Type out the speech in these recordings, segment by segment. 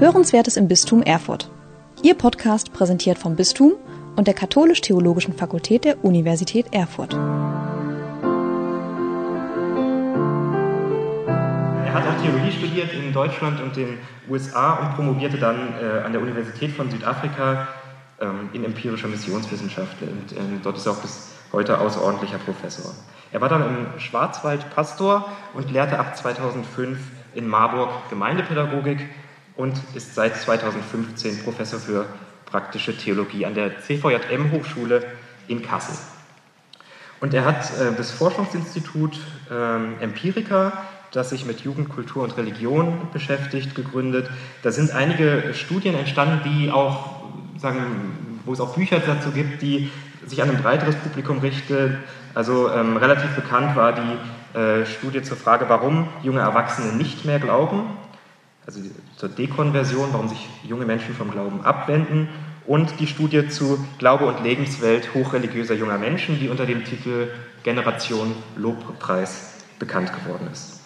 Hörenswertes im Bistum Erfurt. Ihr Podcast präsentiert vom Bistum und der Katholisch-Theologischen Fakultät der Universität Erfurt. Er hat auch Theologie studiert in Deutschland und den USA und promovierte dann äh, an der Universität von Südafrika ähm, in empirischer Missionswissenschaft. Und ähm, dort ist er auch bis heute außerordentlicher Professor. Er war dann im Schwarzwald Pastor und lehrte ab 2005 in Marburg Gemeindepädagogik und ist seit 2015 Professor für praktische Theologie an der CVJM Hochschule in Kassel. Und er hat äh, das Forschungsinstitut äh, Empirica, das sich mit Jugend, Kultur und Religion beschäftigt, gegründet. Da sind einige Studien entstanden, die auch, sagen, wo es auch Bücher dazu gibt, die sich an ein breiteres Publikum richten. Also ähm, relativ bekannt war die äh, Studie zur Frage, warum junge Erwachsene nicht mehr glauben, also zur Dekonversion, warum sich junge Menschen vom Glauben abwenden und die Studie zu Glaube und Lebenswelt hochreligiöser junger Menschen, die unter dem Titel Generation Lobpreis bekannt geworden ist.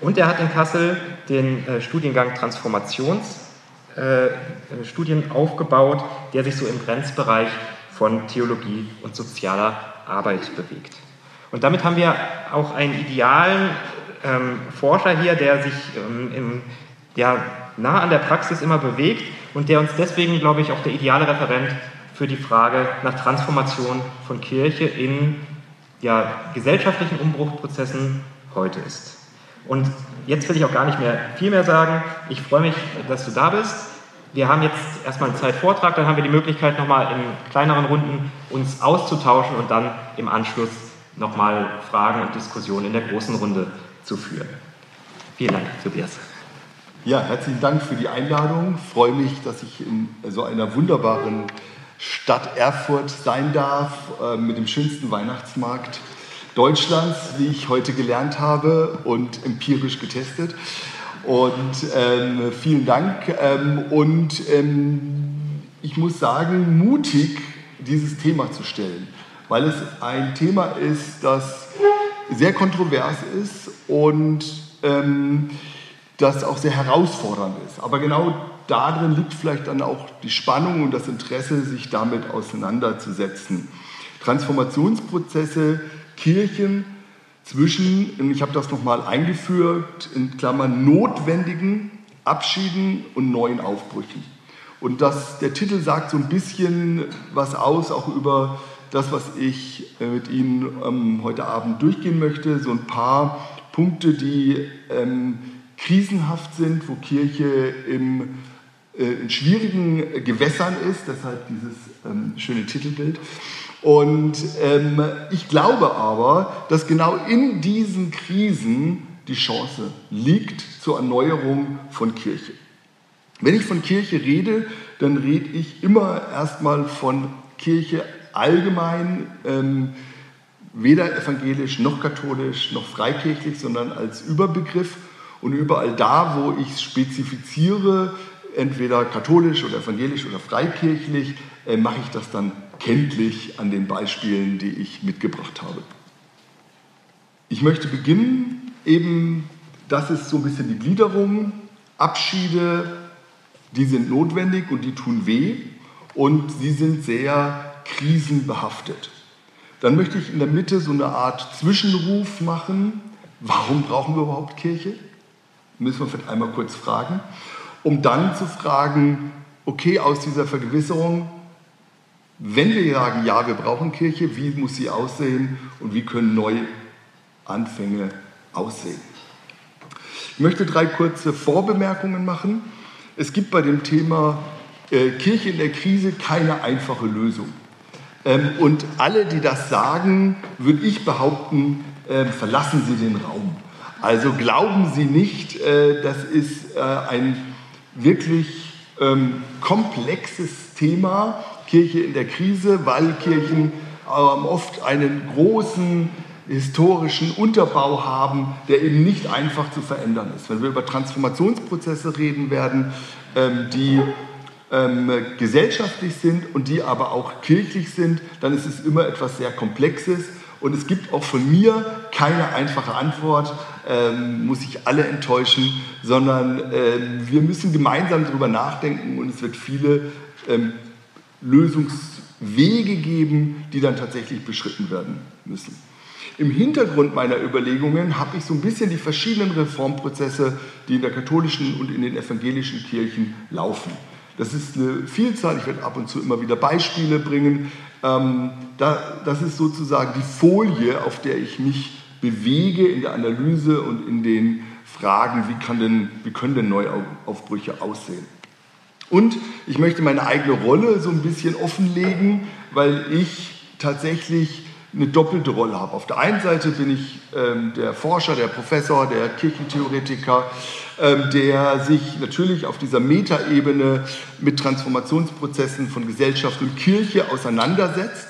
Und er hat in Kassel den äh, Studiengang Transformationsstudien äh, aufgebaut, der sich so im Grenzbereich von Theologie und sozialer Arbeit bewegt. Und damit haben wir auch einen idealen ähm, Forscher hier, der sich ähm, im, ja, nah an der Praxis immer bewegt und der uns deswegen, glaube ich, auch der ideale Referent für die Frage nach Transformation von Kirche in ja, gesellschaftlichen Umbruchprozessen heute ist. Und jetzt will ich auch gar nicht mehr viel mehr sagen. Ich freue mich, dass du da bist. Wir haben jetzt erstmal einen Zeitvortrag, dann haben wir die Möglichkeit, nochmal in kleineren Runden uns auszutauschen und dann im Anschluss nochmal Fragen und Diskussionen in der großen Runde zu führen. Vielen Dank, Tobias. Ja, herzlichen Dank für die Einladung. Ich freue mich, dass ich in so einer wunderbaren Stadt Erfurt sein darf, äh, mit dem schönsten Weihnachtsmarkt Deutschlands, wie ich heute gelernt habe und empirisch getestet. Und ähm, vielen Dank. Ähm, und ähm, ich muss sagen, mutig dieses Thema zu stellen, weil es ein Thema ist, das sehr kontrovers ist und ähm, das auch sehr herausfordernd ist. Aber genau darin liegt vielleicht dann auch die Spannung und das Interesse, sich damit auseinanderzusetzen. Transformationsprozesse, Kirchen zwischen, ich habe das nochmal eingeführt, in Klammern notwendigen Abschieden und neuen Aufbrüchen. Und das, der Titel sagt so ein bisschen was aus, auch über das, was ich äh, mit Ihnen ähm, heute Abend durchgehen möchte. So ein paar Punkte, die ähm, krisenhaft sind, wo Kirche im, äh, in schwierigen Gewässern ist, deshalb dieses ähm, schöne Titelbild. Und ähm, ich glaube aber, dass genau in diesen Krisen die Chance liegt zur Erneuerung von Kirche. Wenn ich von Kirche rede, dann rede ich immer erstmal von Kirche allgemein, ähm, weder evangelisch noch katholisch noch freikirchlich, sondern als Überbegriff. Und überall da, wo ich spezifiziere, entweder katholisch oder evangelisch oder freikirchlich, äh, mache ich das dann kenntlich an den Beispielen, die ich mitgebracht habe. Ich möchte beginnen, eben, das ist so ein bisschen die Gliederung, Abschiede, die sind notwendig und die tun weh und sie sind sehr krisenbehaftet. Dann möchte ich in der Mitte so eine Art Zwischenruf machen. Warum brauchen wir überhaupt Kirche? Müssen wir vielleicht einmal kurz fragen. Um dann zu fragen, okay, aus dieser Vergewisserung, wenn wir sagen, ja, wir brauchen Kirche, wie muss sie aussehen und wie können neue Anfänge aussehen? Ich möchte drei kurze Vorbemerkungen machen. Es gibt bei dem Thema äh, Kirche in der Krise keine einfache Lösung. Ähm, und alle, die das sagen, würde ich behaupten, äh, verlassen Sie den Raum. Also glauben Sie nicht, äh, das ist äh, ein wirklich ähm, komplexes Thema, Kirche in der Krise, weil Kirchen ähm, oft einen großen historischen Unterbau haben, der eben nicht einfach zu verändern ist. Wenn wir über Transformationsprozesse reden werden, ähm, die ähm, gesellschaftlich sind und die aber auch kirchlich sind, dann ist es immer etwas sehr Komplexes Und es gibt auch von mir keine einfache Antwort, ähm, muss ich alle enttäuschen, sondern äh, wir müssen gemeinsam darüber nachdenken und es wird viele ähm, Lösungswege geben, die dann tatsächlich beschritten werden müssen. Im Hintergrund meiner Überlegungen habe ich so ein bisschen die verschiedenen Reformprozesse, die in der katholischen und in den evangelischen Kirchen laufen. Das ist eine Vielzahl, ich werde ab und zu immer wieder Beispiele bringen. Ähm, das ist sozusagen die Folie, auf der ich mich bewege in der Analyse und in den Fragen, wie, kann denn, wie können denn Neuaufbrüche aussehen. Und ich möchte meine eigene Rolle so ein bisschen offenlegen, weil ich tatsächlich eine doppelte Rolle habe. Auf der einen Seite bin ich ähm, der Forscher, der Professor, der Kirchentheoretiker, der sich natürlich auf dieser Metaebene mit Transformationsprozessen von Gesellschaft und Kirche auseinandersetzt.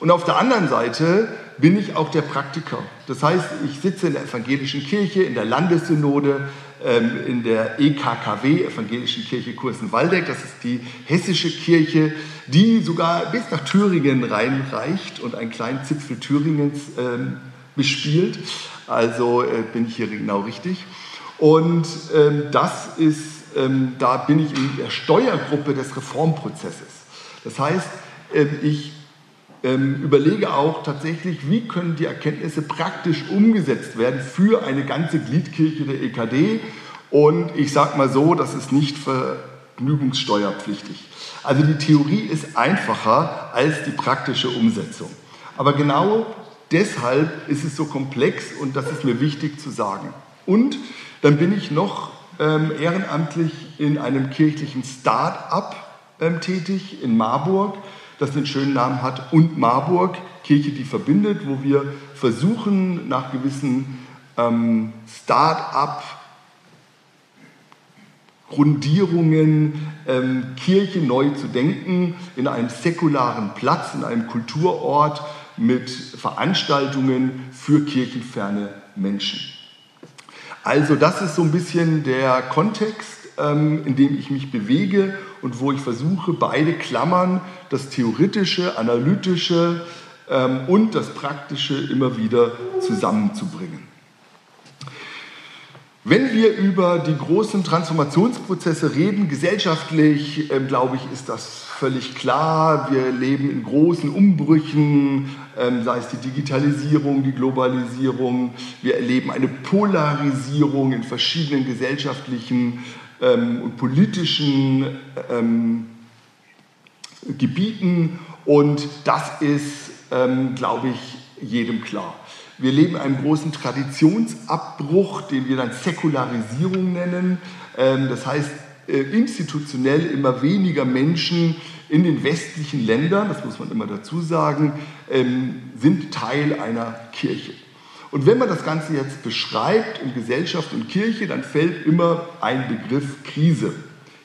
Und auf der anderen Seite bin ich auch der Praktiker. Das heißt, ich sitze in der evangelischen Kirche, in der Landessynode, ähm, in der EKKW, Evangelischen Kirche Kursen-Waldeck. Das ist die hessische Kirche, die sogar bis nach Thüringen reinreicht und einen kleinen Zipfel Thüringens ähm, bespielt. Also äh, bin ich hier genau richtig. Und ähm, das ist, ähm, da bin ich in der Steuergruppe des Reformprozesses. Das heißt, ähm, ich ähm, überlege auch tatsächlich, wie können die Erkenntnisse praktisch umgesetzt werden für eine ganze Gliedkirche der EKD. Und ich sage mal so, das ist nicht vergnügungssteuerpflichtig. Also die Theorie ist einfacher als die praktische Umsetzung. Aber genau deshalb ist es so komplex und das ist mir wichtig zu sagen. Und dann bin ich noch ähm, ehrenamtlich in einem kirchlichen Start-up ähm, tätig in Marburg das den schönen Namen hat, und Marburg, Kirche, die verbindet, wo wir versuchen, nach gewissen ähm, Start-up Grundierungen, ähm, Kirche neu zu denken, in einem säkularen Platz, in einem Kulturort mit Veranstaltungen für kirchenferne Menschen. Also das ist so ein bisschen der Kontext, ähm, in dem ich mich bewege und wo ich versuche, beide Klammern, das theoretische, analytische ähm, und das praktische immer wieder zusammenzubringen. Wenn wir über die großen Transformationsprozesse reden, gesellschaftlich, äh, glaube ich, ist das völlig klar. Wir leben in großen Umbrüchen, ähm, sei es die Digitalisierung, die Globalisierung. Wir erleben eine Polarisierung in verschiedenen gesellschaftlichen ähm, und politischen ähm, Gebieten und das ist, ähm, glaube ich, jedem klar. Wir leben einen großen Traditionsabbruch, den wir dann Säkularisierung nennen. Ähm, das heißt, äh, institutionell immer weniger Menschen in den westlichen Ländern, das muss man immer dazu sagen, ähm, sind Teil einer Kirche. Und wenn man das Ganze jetzt beschreibt in Gesellschaft und Kirche, dann fällt immer ein Begriff Krise.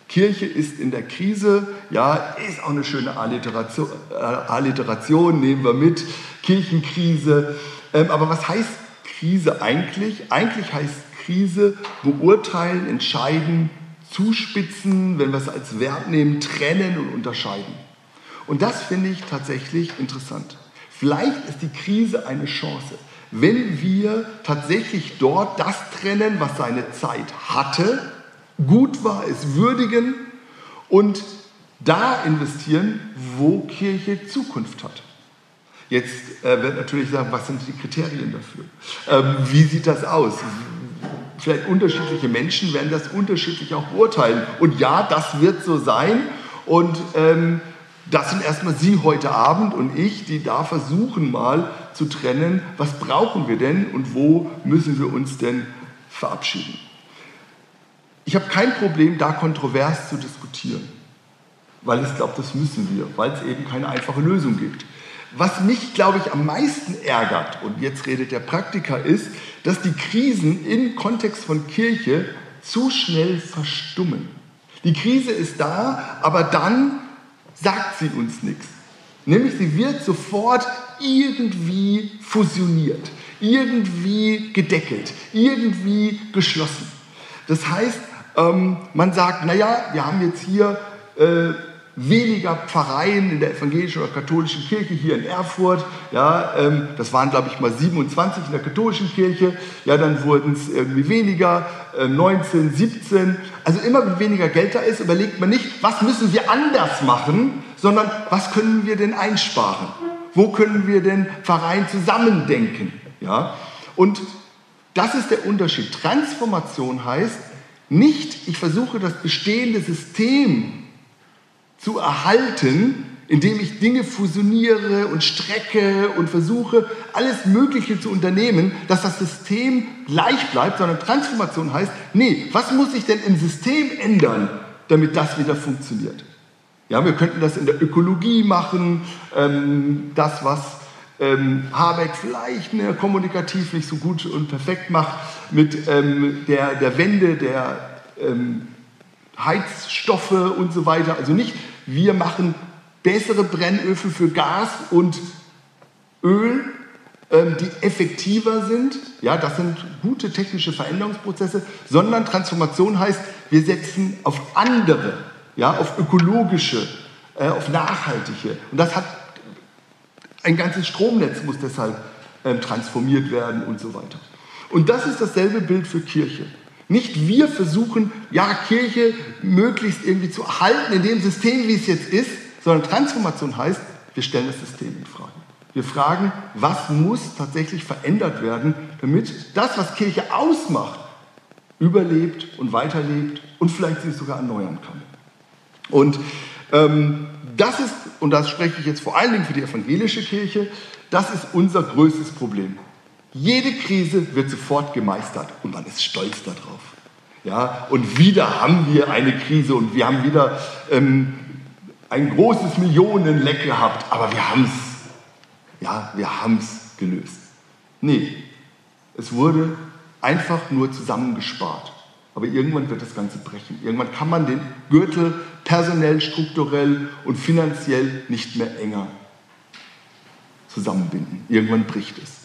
Kirche ist in der Krise, ja, ist auch eine schöne Alliteration, äh, Alliteration nehmen wir mit, Kirchenkrise. Ähm, aber was heißt Krise eigentlich? Eigentlich heißt Krise beurteilen, entscheiden, zuspitzen, wenn wir es als Verb nehmen, trennen und unterscheiden. Und das finde ich tatsächlich interessant. Vielleicht ist die Krise eine Chance wenn wir tatsächlich dort das trennen, was seine Zeit hatte, gut war, es würdigen und da investieren, wo Kirche Zukunft hat. Jetzt äh, wird natürlich sagen, was sind die Kriterien dafür? Ähm, wie sieht das aus? Vielleicht unterschiedliche Menschen werden das unterschiedlich auch beurteilen. Und ja, das wird so sein. Und ähm, das sind erstmal Sie heute Abend und ich, die da versuchen mal zu trennen, was brauchen wir denn und wo müssen wir uns denn verabschieden. Ich habe kein Problem, da kontrovers zu diskutieren, weil ich glaube, das müssen wir, weil es eben keine einfache Lösung gibt. Was mich, glaube ich, am meisten ärgert, und jetzt redet der Praktiker, ist, dass die Krisen im Kontext von Kirche zu schnell verstummen. Die Krise ist da, aber dann sagt sie uns nichts. Nämlich sie wird sofort irgendwie fusioniert, irgendwie gedeckelt, irgendwie geschlossen. Das heißt, ähm, man sagt, naja, wir haben jetzt hier äh, weniger Pfarreien in der evangelischen oder katholischen Kirche hier in Erfurt. Ja, ähm, das waren, glaube ich, mal 27 in der katholischen Kirche. Ja, dann wurden es irgendwie weniger, äh, 19, 17. Also immer, wenn weniger Geld da ist, überlegt man nicht, was müssen wir anders machen, sondern was können wir denn einsparen? Wo können wir denn Pfarreien zusammendenken? Ja, und das ist der Unterschied. Transformation heißt nicht, ich versuche das bestehende System zu erhalten, indem ich Dinge fusioniere und strecke und versuche, alles Mögliche zu unternehmen, dass das System gleich bleibt, sondern Transformation heißt, nee, was muss ich denn im System ändern, damit das wieder funktioniert? Ja, wir könnten das in der Ökologie machen, ähm, das, was ähm, Habeck vielleicht ne, kommunikativ nicht so gut und perfekt macht, mit ähm, der, der Wende der ähm, Heizstoffe und so weiter. Also nicht, wir machen bessere Brennöfen für Gas und Öl, ähm, die effektiver sind. Ja, das sind gute technische Veränderungsprozesse, sondern Transformation heißt, wir setzen auf andere, ja, auf ökologische, äh, auf nachhaltige. Und das hat ein ganzes Stromnetz muss deshalb ähm, transformiert werden und so weiter. Und das ist dasselbe Bild für Kirche. Nicht wir versuchen, ja, Kirche möglichst irgendwie zu erhalten in dem System, wie es jetzt ist, sondern Transformation heißt, wir stellen das System in Frage. Wir fragen, was muss tatsächlich verändert werden, damit das, was Kirche ausmacht, überlebt und weiterlebt und vielleicht sich sogar erneuern kann. Und ähm, das ist, und das spreche ich jetzt vor allen Dingen für die evangelische Kirche, das ist unser größtes Problem. Jede Krise wird sofort gemeistert und man ist stolz darauf. Ja, und wieder haben wir eine Krise und wir haben wieder ähm, ein großes Millionenleck gehabt, aber wir haben es, ja, wir haben es gelöst. Nee, es wurde einfach nur zusammengespart. Aber irgendwann wird das Ganze brechen. Irgendwann kann man den Gürtel personell, strukturell und finanziell nicht mehr enger zusammenbinden. Irgendwann bricht es.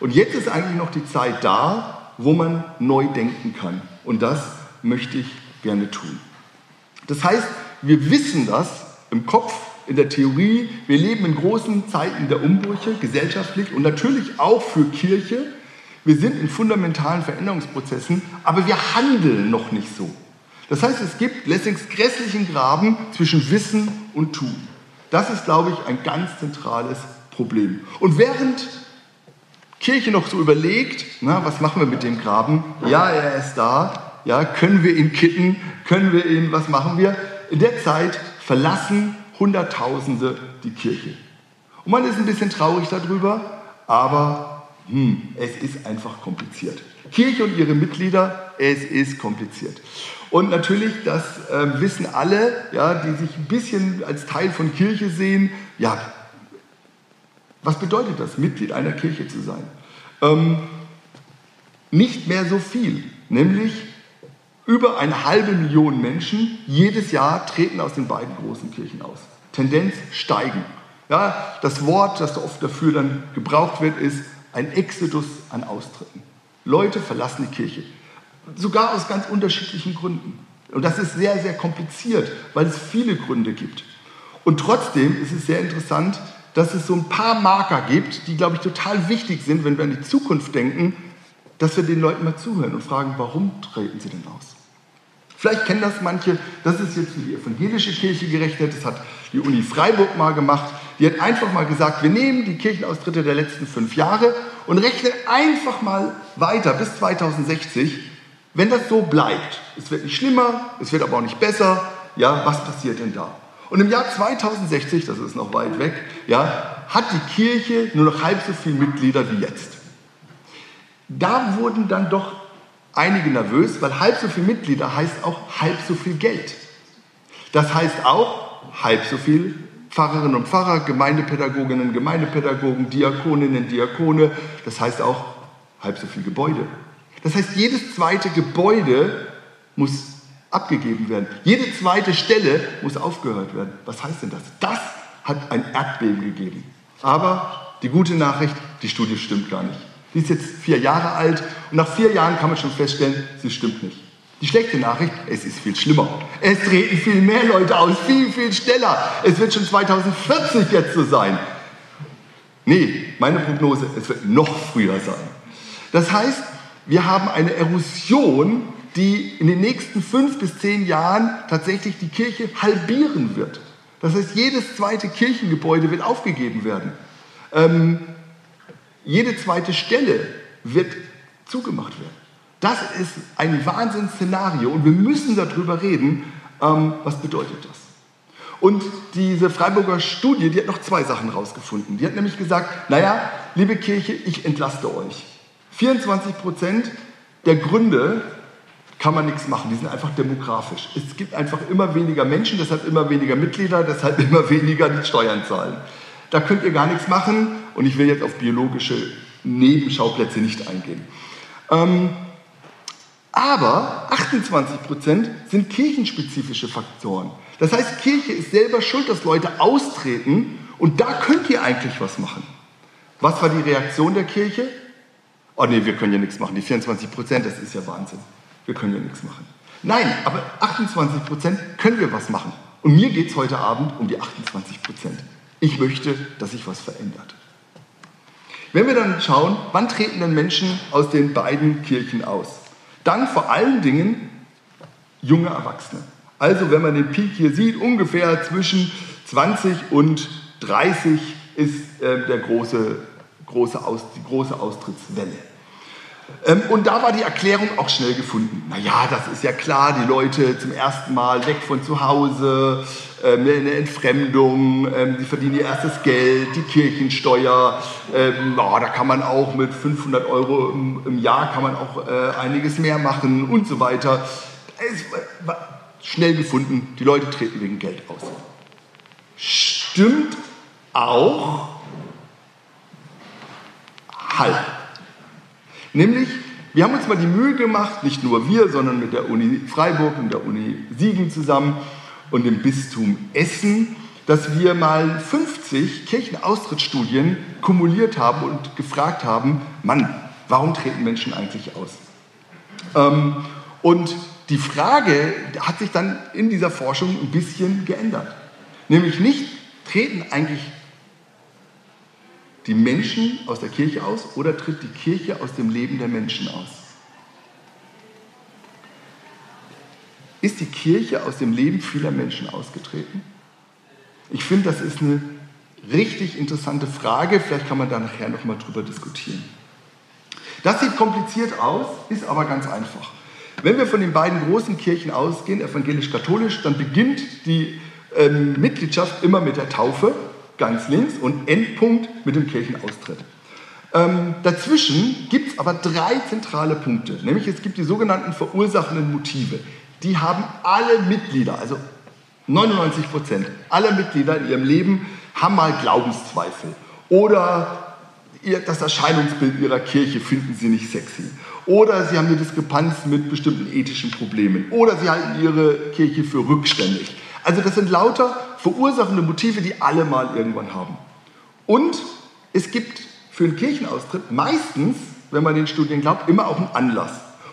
Und jetzt ist eigentlich noch die Zeit da, wo man neu denken kann. Und das möchte ich gerne tun. Das heißt, wir wissen das im Kopf, in der Theorie. Wir leben in großen Zeiten der Umbrüche, gesellschaftlich und natürlich auch für Kirche. Wir sind in fundamentalen Veränderungsprozessen, aber wir handeln noch nicht so. Das heißt, es gibt Lessings grässlichen Graben zwischen Wissen und Tun. Das ist, glaube ich, ein ganz zentrales Problem. Und während Kirche noch so überlegt, na, was machen wir mit dem Graben? Ja, er ist da. Ja, können wir ihn kitten? Können wir ihn, was machen wir? In der Zeit verlassen Hunderttausende die Kirche. Und man ist ein bisschen traurig darüber, aber hm, es ist einfach kompliziert. Kirche und ihre Mitglieder, es ist kompliziert. Und natürlich, das äh, wissen alle, ja, die sich ein bisschen als Teil von Kirche sehen, ja, was bedeutet das, Mitglied einer Kirche zu sein? Ähm, nicht mehr so viel, nämlich über eine halbe Million Menschen jedes Jahr treten aus den beiden großen Kirchen aus. Tendenz steigen. Ja, das Wort, das oft dafür dann gebraucht wird, ist ein Exodus an Austritten. Leute verlassen die Kirche. Sogar aus ganz unterschiedlichen Gründen. Und das ist sehr, sehr kompliziert, weil es viele Gründe gibt. Und trotzdem ist es sehr interessant, dass es so ein paar Marker gibt, die, glaube ich, total wichtig sind, wenn wir an die Zukunft denken, dass wir den Leuten mal zuhören und fragen, warum treten sie denn aus? Vielleicht kennen das manche, das ist jetzt für die evangelische Kirche gerechnet, das hat die Uni Freiburg mal gemacht. Die hat einfach mal gesagt, wir nehmen die Kirchenaustritte der letzten fünf Jahre und rechnen einfach mal weiter bis 2060, wenn das so bleibt. Es wird nicht schlimmer, es wird aber auch nicht besser. Ja, was passiert denn da? Und im Jahr 2060, das ist noch weit weg, ja, hat die Kirche nur noch halb so viele Mitglieder wie jetzt. Da wurden dann doch einige nervös, weil halb so viele Mitglieder heißt auch halb so viel Geld. Das heißt auch halb so viel Pfarrerinnen und Pfarrer, Gemeindepädagoginnen, Gemeindepädagogen, Diakoninnen, Diakone. Das heißt auch halb so viel Gebäude. Das heißt, jedes zweite Gebäude muss abgegeben werden. Jede zweite Stelle muss aufgehört werden. Was heißt denn das? Das hat ein Erdbeben gegeben. Aber die gute Nachricht, die Studie stimmt gar nicht. Die ist jetzt vier Jahre alt und nach vier Jahren kann man schon feststellen, sie stimmt nicht. Die schlechte Nachricht, es ist viel schlimmer. Es treten viel mehr Leute aus, viel, viel schneller. Es wird schon 2040 jetzt so sein. Nee, meine Prognose, es wird noch früher sein. Das heißt, wir haben eine Erosion, die in den nächsten fünf bis zehn Jahren tatsächlich die Kirche halbieren wird. Das heißt, jedes zweite Kirchengebäude wird aufgegeben werden. Ähm, jede zweite Stelle wird zugemacht werden. Das ist ein Wahnsinnsszenario und wir müssen darüber reden, ähm, was bedeutet das. Und diese Freiburger Studie, die hat noch zwei Sachen rausgefunden. Die hat nämlich gesagt, naja, liebe Kirche, ich entlaste euch. 24 Prozent der Gründe kann man nichts machen, die sind einfach demografisch. Es gibt einfach immer weniger Menschen, deshalb immer weniger Mitglieder, deshalb immer weniger die Steuern zahlen. Da könnt ihr gar nichts machen und ich will jetzt auf biologische Nebenschauplätze nicht eingehen. Ähm, aber 28 Prozent sind kirchenspezifische Faktoren. Das heißt, Kirche ist selber schuld, dass Leute austreten und da könnt ihr eigentlich was machen. Was war die Reaktion der Kirche? Oh nee, wir können ja nichts machen. Die 24 Prozent, das ist ja Wahnsinn. Wir können ja nichts machen. Nein, aber 28 Prozent können wir was machen. Und mir geht es heute Abend um die 28 Prozent. Ich möchte, dass sich was verändert. Wenn wir dann schauen, wann treten denn Menschen aus den beiden Kirchen aus? Dann vor allen Dingen junge Erwachsene. Also wenn man den Peak hier sieht, ungefähr zwischen 20 und 30 ist äh, der große, große Aus, die große Austrittswelle. Ähm, und da war die Erklärung auch schnell gefunden. Naja, das ist ja klar, die Leute zum ersten Mal weg von zu Hause, ähm, eine Entfremdung, ähm, die verdienen ihr erstes Geld, die Kirchensteuer, da kann man auch mit 500 Euro im, Jahr kann man auch äh, einiges mehr machen und so weiter. Schnell gefunden, die Leute treten wegen Geld aus. Stimmt auch halb. Nämlich, wir haben uns mal die Mühe gemacht, nicht nur wir, sondern mit der Uni Freiburg und der Uni Siegen zusammen und dem Bistum Essen, dass wir mal 50 Kirchenaustrittsstudien kumuliert haben und gefragt haben, Mann, warum treten Menschen eigentlich aus? Ähm, und die Frage hat sich dann in dieser Forschung ein bisschen geändert. Nämlich nicht, treten eigentlich die Menschen aus der Kirche aus oder tritt die Kirche aus dem Leben der Menschen aus? Ist die Kirche aus dem Leben vieler Menschen ausgetreten? Ich finde, das ist eine richtig interessante Frage. Vielleicht kann man da nachher nochmal drüber diskutieren. Das sieht kompliziert aus, ist aber ganz einfach. Wenn wir von den beiden großen Kirchen ausgehen, evangelisch-katholisch, dann beginnt die ähm, Mitgliedschaft immer mit der Taufe, ganz links, und Endpunkt mit dem Kirchenaustritt. Ähm, dazwischen gibt es aber drei zentrale Punkte, nämlich es gibt die sogenannten verursachenden Motive die haben alle Mitglieder, also 99 Prozent aller Mitglieder in ihrem Leben haben mal Glaubenszweifel oder das Erscheinungsbild ihrer Kirche finden sie nicht sexy oder sie haben eine Diskrepanz mit bestimmten ethischen Problemen oder sie halten ihre Kirche für rückständig. Also das sind lauter verursachende Motive, die alle mal irgendwann haben. Und es gibt für einen Kirchenaustritt meistens, wenn man den Studien glaubt, immer auch einen Anlass.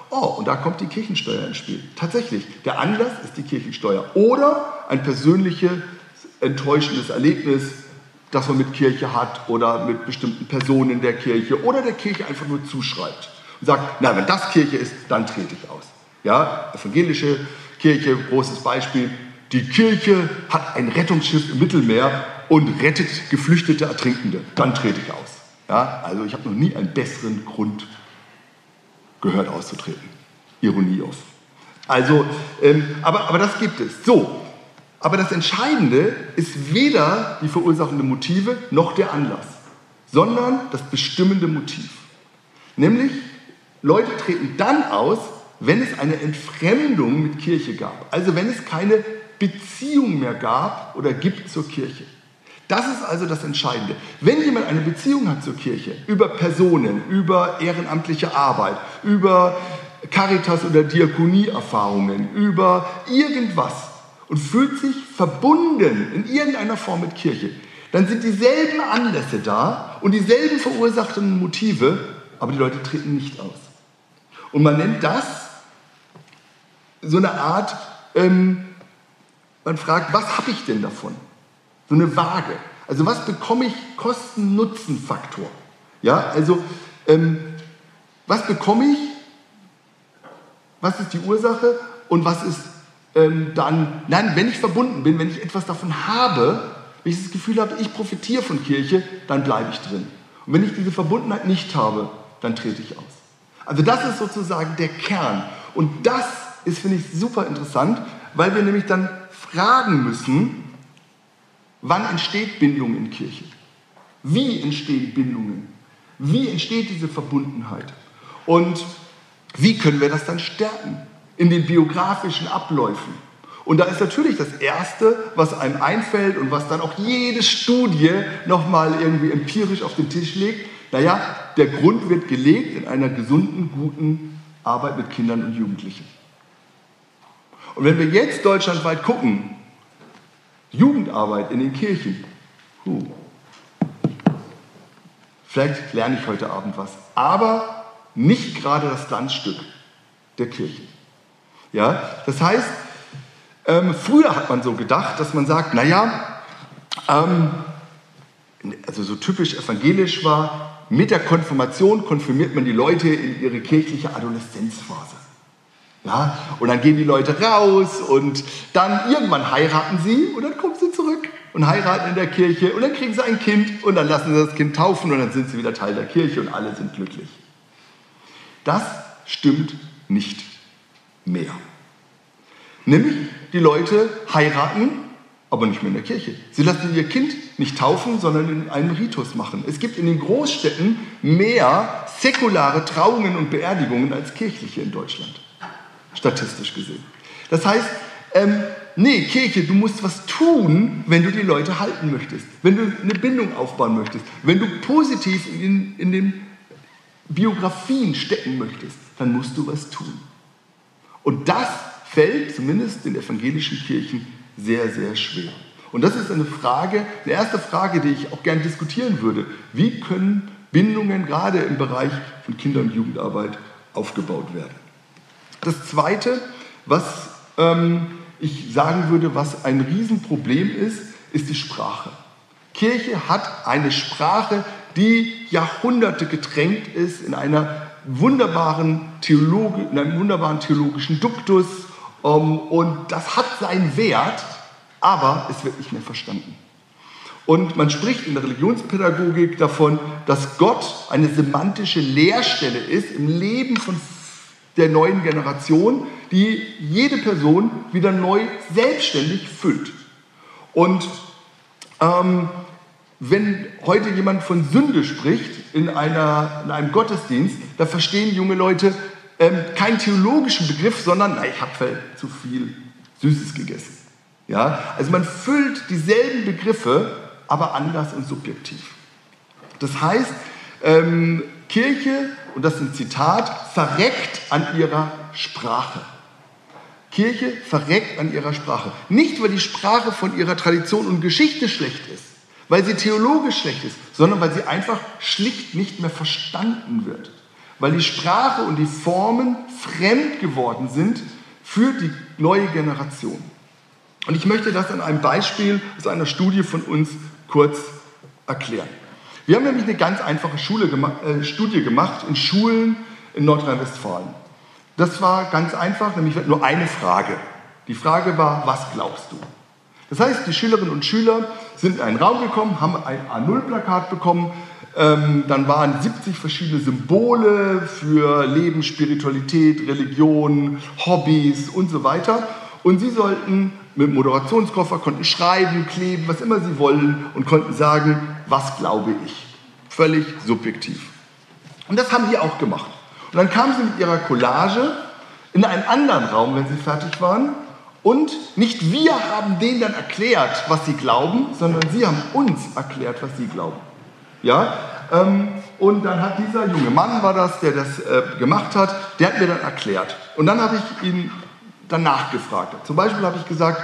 Oh, und da kommt die Kirchensteuer ins Spiel. Tatsächlich, der Anlass ist die Kirchensteuer oder ein persönliches enttäuschendes Erlebnis, das man mit Kirche hat oder mit bestimmten Personen der Kirche oder der Kirche einfach nur zuschreibt und sagt, na, wenn das Kirche ist, dann trete ich aus. Ja, evangelische Kirche, großes Beispiel. Die Kirche hat ein Rettungsschiff im Mittelmeer und rettet geflüchtete Ertrinkende. Dann trete ich aus. Ja, also ich habe noch nie einen besseren Grund gehört auszutreten. Ironie auf. Also, ähm, aber, aber das gibt es. So, aber das Entscheidende ist weder die verursachenden Motive noch der Anlass, sondern das bestimmende Motiv. Nämlich, Leute treten dann aus, wenn es eine Entfremdung mit Kirche gab. Also wenn es keine Beziehung mehr gab oder gibt zur Kirche. Das ist also das Entscheidende. Wenn jemand eine Beziehung hat zur Kirche, über Personen, über ehrenamtliche Arbeit, über Caritas- oder Diakonieerfahrungen, über irgendwas und fühlt sich verbunden in irgendeiner Form mit Kirche, dann sind dieselben Anlässe da und dieselben verursachten Motive, aber die Leute treten nicht aus. Und man nennt das so eine Art, ähm, man fragt, was habe ich denn davon? So eine Waage. Also was bekomme ich Kosten-Nutzen-Faktor? Ja, also ähm, was bekomme ich? Was ist die Ursache? Und was ist ähm, dann, nein, wenn ich verbunden bin, wenn ich etwas davon habe, wenn ich das Gefühl habe, ich profitiere von Kirche, dann bleibe ich drin. Und wenn ich diese Verbundenheit nicht habe, dann trete ich aus. Also das ist sozusagen der Kern. Und das ist, finde ich, super interessant, weil wir nämlich dann fragen müssen, wann entsteht Bindung in Kirche? Wie entstehen Bindungen? Wie entsteht diese Verbundenheit? Und wie können wir das dann stärken in den biografischen Abläufen? Und da ist natürlich das Erste, was einem einfällt und was dann auch jede Studie nochmal irgendwie empirisch auf den Tisch legt, naja, der Grund wird gelegt in einer gesunden, guten Arbeit mit Kindern und Jugendlichen. Und wenn wir jetzt deutschlandweit gucken, Jugendarbeit in den Kirchen, huh, vielleicht lerne ich heute Abend was, aber nicht gerade das Glanzstück der Kirche. Ja, das heißt, ähm, früher hat man so gedacht, dass man sagt, naja, ähm, also so typisch evangelisch war, mit der Konfirmation konfirmiert man die Leute in ihre kirchliche Adoleszenzphase. Ja, und dann gehen die Leute raus und dann irgendwann heiraten sie und dann kommen sie zurück und heiraten in der Kirche und dann kriegen sie ein Kind und dann lassen sie das Kind taufen und dann sind sie wieder Teil der Kirche und alle sind glücklich. Das stimmt nicht mehr. Nämlich, die Leute heiraten, aber nicht mehr in der Kirche. Sie lassen ihr Kind nicht taufen, sondern in einem Ritus machen. Es gibt in den Großstädten mehr säkulare Trauungen und Beerdigungen als kirchliche in Deutschland, statistisch gesehen. Das heißt, ähm, nee, Kirche, du musst was tun, wenn du die Leute halten möchtest, wenn du eine Bindung aufbauen möchtest, wenn du positiv in, in den Biografien stecken möchtest, dann musst du was tun. Und das fällt zumindest in evangelischen Kirchen sehr, sehr schwer. Und das ist eine Frage, eine erste Frage, die ich auch gerne diskutieren würde. Wie können Bindungen gerade im Bereich von Kinder- und Jugendarbeit aufgebaut werden? Das Zweite, was ähm, ich sagen würde, was ein Riesenproblem ist, ist die Sprache. Kirche hat eine Sprache, die Jahrhunderte getränkt ist in, einer wunderbaren Theologi in einem wunderbaren theologischen Duktus, ähm, und das hat seinen Wert, aber es wird nicht mehr verstanden. Und man spricht in der Religionspädagogik davon, dass Gott eine semantische Leerstelle ist im Leben von der neuen Generation, die jede Person wieder neu selbstständig füllt. Und ähm, wenn heute jemand von Sünde spricht in, einer, in einem Gottesdienst, da verstehen junge Leute, ähm, keinen theologischen Begriff, sondern na, ich habe zu viel Süßes gegessen. Ja? Also man füllt dieselben Begriffe, aber anders und subjektiv. Das heißt, ähm, Kirche, und das ist ein Zitat, verreckt an ihrer Sprache. Kirche verreckt an ihrer Sprache. Nicht, weil die Sprache von ihrer Tradition und Geschichte schlecht ist, weil sie theologisch schlecht ist, sondern weil sie einfach schlicht nicht mehr verstanden wird weil die Sprache und die Formen fremd geworden sind für die neue Generation. Und ich möchte das an einem Beispiel aus einer Studie von uns kurz erklären. Wir haben nämlich eine ganz einfache Schule, äh, Studie gemacht in Schulen in Nordrhein-Westfalen. Das war ganz einfach, nämlich nur eine Frage. Die Frage war, was glaubst du? Das heißt, die Schülerinnen und Schüler sind in einen Raum gekommen, haben ein A0-Plakat bekommen ähm, dann waren 70 verschiedene Symbole für Leben, Spiritualität, Religion, Hobbys und so weiter. Und sie sollten mit dem Moderationskoffer, konnten schreiben, kleben, was immer sie wollen und konnten sagen, was glaube ich. Völlig subjektiv. Und das haben die auch gemacht. Und dann kamen sie mit ihrer Collage in einen anderen Raum, wenn sie fertig waren. Und nicht wir haben denen dann erklärt, was sie glauben, sondern sie haben uns erklärt, was sie glauben. Ja? Ähm, und dann hat dieser junge Mann, war das, der das äh, gemacht hat, der hat mir dann erklärt. Und dann habe ich ihn danach gefragt. Zum Beispiel habe ich gesagt,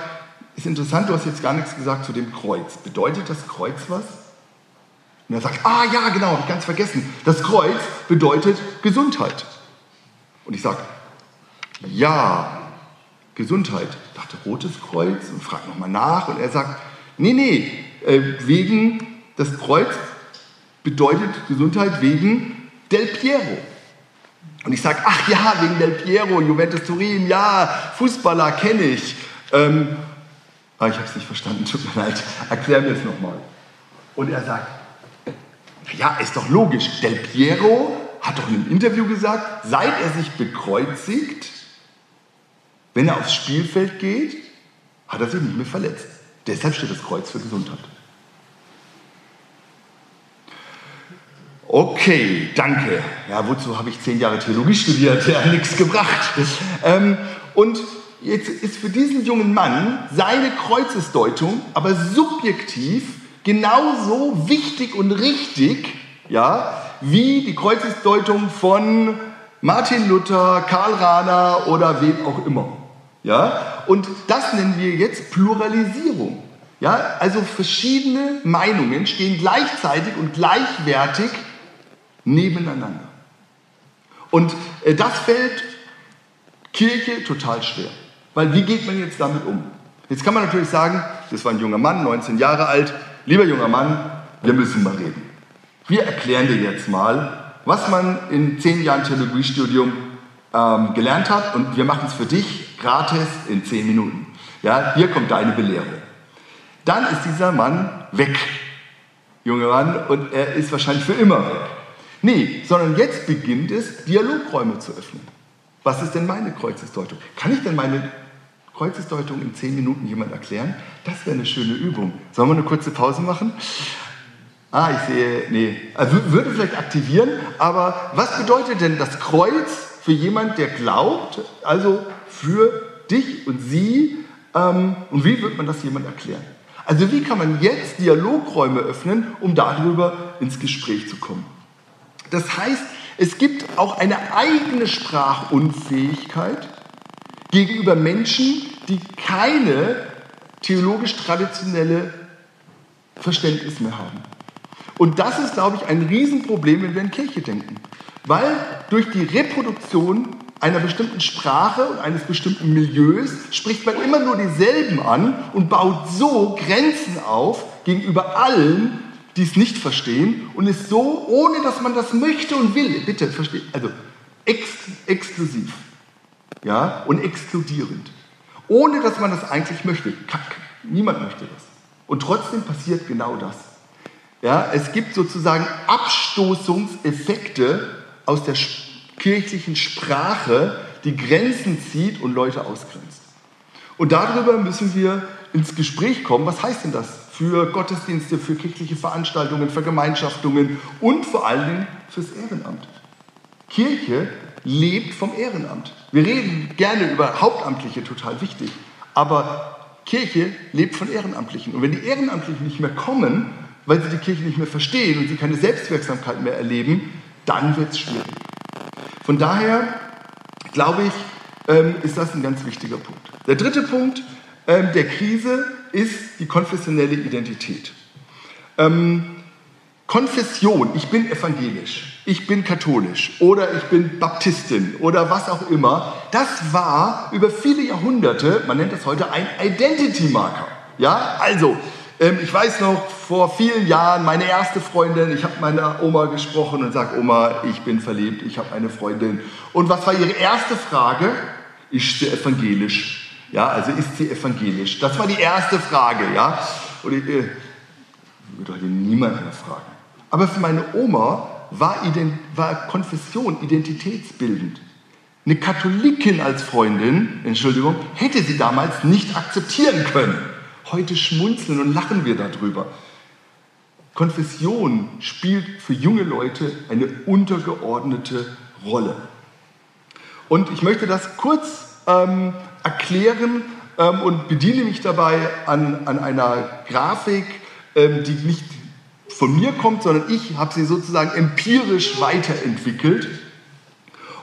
ist interessant, du hast jetzt gar nichts gesagt zu dem Kreuz. Bedeutet das Kreuz was? Und er sagt, ah ja, genau, habe ich ganz vergessen. Das Kreuz bedeutet Gesundheit. Und ich sage, ja, Gesundheit. Ich dachte, Rotes Kreuz und fragt nochmal nach und er sagt, nee, nee, äh, wegen, das Kreuz bedeutet Gesundheit wegen Del Piero. Und ich sage, ach ja, wegen Del Piero, Juventus Turin, ja, Fußballer kenne ich. Ähm, aber ich habe es nicht verstanden, tut mir leid, erklär mir es nochmal. Und er sagt, ja, ist doch logisch, Del Piero hat doch in einem Interview gesagt, seit er sich bekreuzigt, wenn er aufs Spielfeld geht, hat er sich nicht mehr verletzt. Deshalb steht das Kreuz für Gesundheit. Okay, danke. Ja, wozu habe ich zehn Jahre Theologie studiert? Ja, nichts gebracht. Ähm, und jetzt ist für diesen jungen Mann seine Kreuzesdeutung aber subjektiv genauso wichtig und richtig, ja, wie die Kreuzesdeutung von Martin Luther, Karl Rahner oder wem auch immer. Ja? Und das nennen wir jetzt Pluralisierung. Ja? Also verschiedene Meinungen stehen gleichzeitig und gleichwertig nebeneinander. Und äh, das fällt Kirche total schwer. Weil wie geht man jetzt damit um? Jetzt kann man natürlich sagen, das war ein junger Mann, 19 Jahre alt, lieber junger Mann, wir müssen mal reden. Wir erklären dir jetzt mal, was man in 10 Jahren Theologiestudium ähm, gelernt hat und wir machen es für dich gratis in 10 Minuten. Ja, hier kommt deine Belehrung. Dann ist dieser Mann weg, junger Mann, und er ist wahrscheinlich für immer weg. Nee, sondern jetzt beginnt es, Dialogräume zu öffnen. Was ist denn meine Kreuzesdeutung? Kann ich denn meine Kreuzesdeutung in zehn Minuten jemand erklären? Das wäre eine schöne Übung. Sollen wir eine kurze Pause machen? Ah, ich sehe, nee, also würde vielleicht aktivieren, aber was bedeutet denn das Kreuz für jemand, der glaubt, also für dich und sie? Ähm, und wie wird man das jemand erklären? Also wie kann man jetzt Dialogräume öffnen, um darüber ins Gespräch zu kommen? Das heißt, es gibt auch eine eigene Sprachunfähigkeit gegenüber Menschen, die keine theologisch traditionelle Verständnis mehr haben. Und das ist, glaube ich, ein Riesenproblem, wenn wir in Kirche denken. Weil durch die Reproduktion einer bestimmten Sprache und eines bestimmten Milieus spricht man immer nur dieselben an und baut so Grenzen auf gegenüber allen, die es nicht verstehen und ist so, ohne dass man das möchte und will, bitte versteht, also ex exklusiv ja, und exkludierend. Ohne dass man das eigentlich möchte. Kack, niemand möchte das. Und trotzdem passiert genau das. Ja, es gibt sozusagen Abstoßungseffekte aus der kirchlichen Sprache, die Grenzen zieht und Leute ausgrenzt. Und darüber müssen wir ins Gespräch kommen. Was heißt denn das für Gottesdienste, für kirchliche Veranstaltungen, für Gemeinschaftungen und vor allen Dingen fürs Ehrenamt. Kirche lebt vom Ehrenamt. Wir reden gerne über Hauptamtliche, total wichtig. Aber Kirche lebt von Ehrenamtlichen. Und wenn die Ehrenamtlichen nicht mehr kommen, weil sie die Kirche nicht mehr verstehen und sie keine Selbstwirksamkeit mehr erleben, dann wird es schwierig. Von daher glaube ich, ähm, ist das ein ganz wichtiger Punkt. Der dritte Punkt der Krise ist die konfessionelle Identität. Ähm, Konfession, ich bin evangelisch, ich bin katholisch oder ich bin Baptistin oder was auch immer, das war über viele Jahrhunderte, man nennt das heute ein Identity Marker. Ja, also ähm, ich weiß noch, vor vielen Jahren, meine erste Freundin, ich habe meiner Oma gesprochen und sage, Oma, ich bin verliebt, ich habe eine Freundin. Und was war ihre erste Frage? Ist sie evangelisch? Ja, also ist sie evangelisch? Das war die erste Frage, ja. Und ich äh, würde heute niemand mehr fragen. Aber für meine Oma war, war Konfession identitätsbildend. Eine Katholikin als Freundin, Entschuldigung, hätte sie damals nicht akzeptieren können. Heute schmunzeln und lachen wir darüber. Konfession spielt für junge Leute eine untergeordnete Rolle. Und ich möchte das kurz ähm, erklären ähm, und bediene mich dabei an, an einer Grafik, ähm, die nicht von mir kommt, sondern ich habe sie sozusagen empirisch weiterentwickelt.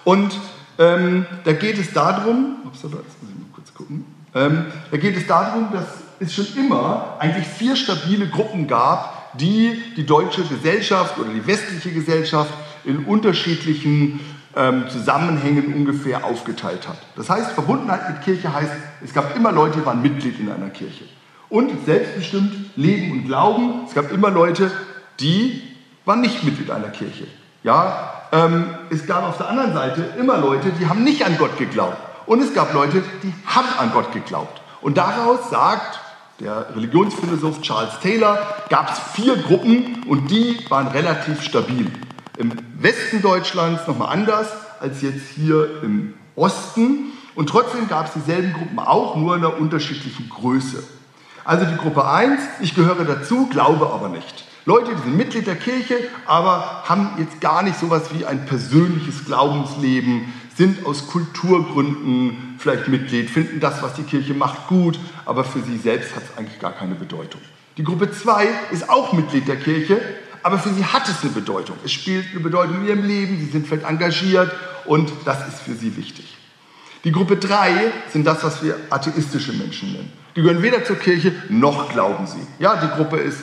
Und ähm, da geht es darum, upsala, jetzt muss ich mal kurz gucken, ähm, da geht es darum, dass es schon immer eigentlich vier stabile Gruppen gab, die die deutsche Gesellschaft oder die westliche Gesellschaft in unterschiedlichen ähm, Zusammenhängen ungefähr aufgeteilt hat. Das heißt, Verbundenheit mit Kirche heißt, es gab immer Leute, die waren Mitglied in einer Kirche. Und selbstbestimmt Leben und Glauben, es gab immer Leute, die waren nicht Mitglied einer Kirche. Ja, ähm, es gab auf der anderen Seite immer Leute, die haben nicht an Gott geglaubt. Und es gab Leute, die haben an Gott geglaubt. Und daraus sagt der Religionsphilosoph Charles Taylor, gab es vier Gruppen und die waren relativ stabil. Im Westen Deutschlands nochmal anders als jetzt hier im Osten. Und trotzdem gab es dieselben Gruppen auch, nur in einer unterschiedlichen Größe. Also die Gruppe 1, ich gehöre dazu, glaube aber nicht. Leute, die sind Mitglied der Kirche, aber haben jetzt gar nicht so etwas wie ein persönliches Glaubensleben, sind aus Kulturgründen vielleicht Mitglied, finden das, was die Kirche macht, gut, aber für sie selbst hat es eigentlich gar keine Bedeutung. Die Gruppe 2 ist auch Mitglied der Kirche, aber für sie hat es eine Bedeutung. Es spielt eine Bedeutung in ihrem Leben, sie sind vielleicht engagiert und das ist für sie wichtig. Die Gruppe 3 sind das, was wir atheistische Menschen nennen. Die gehören weder zur Kirche noch glauben sie. Ja, die Gruppe ist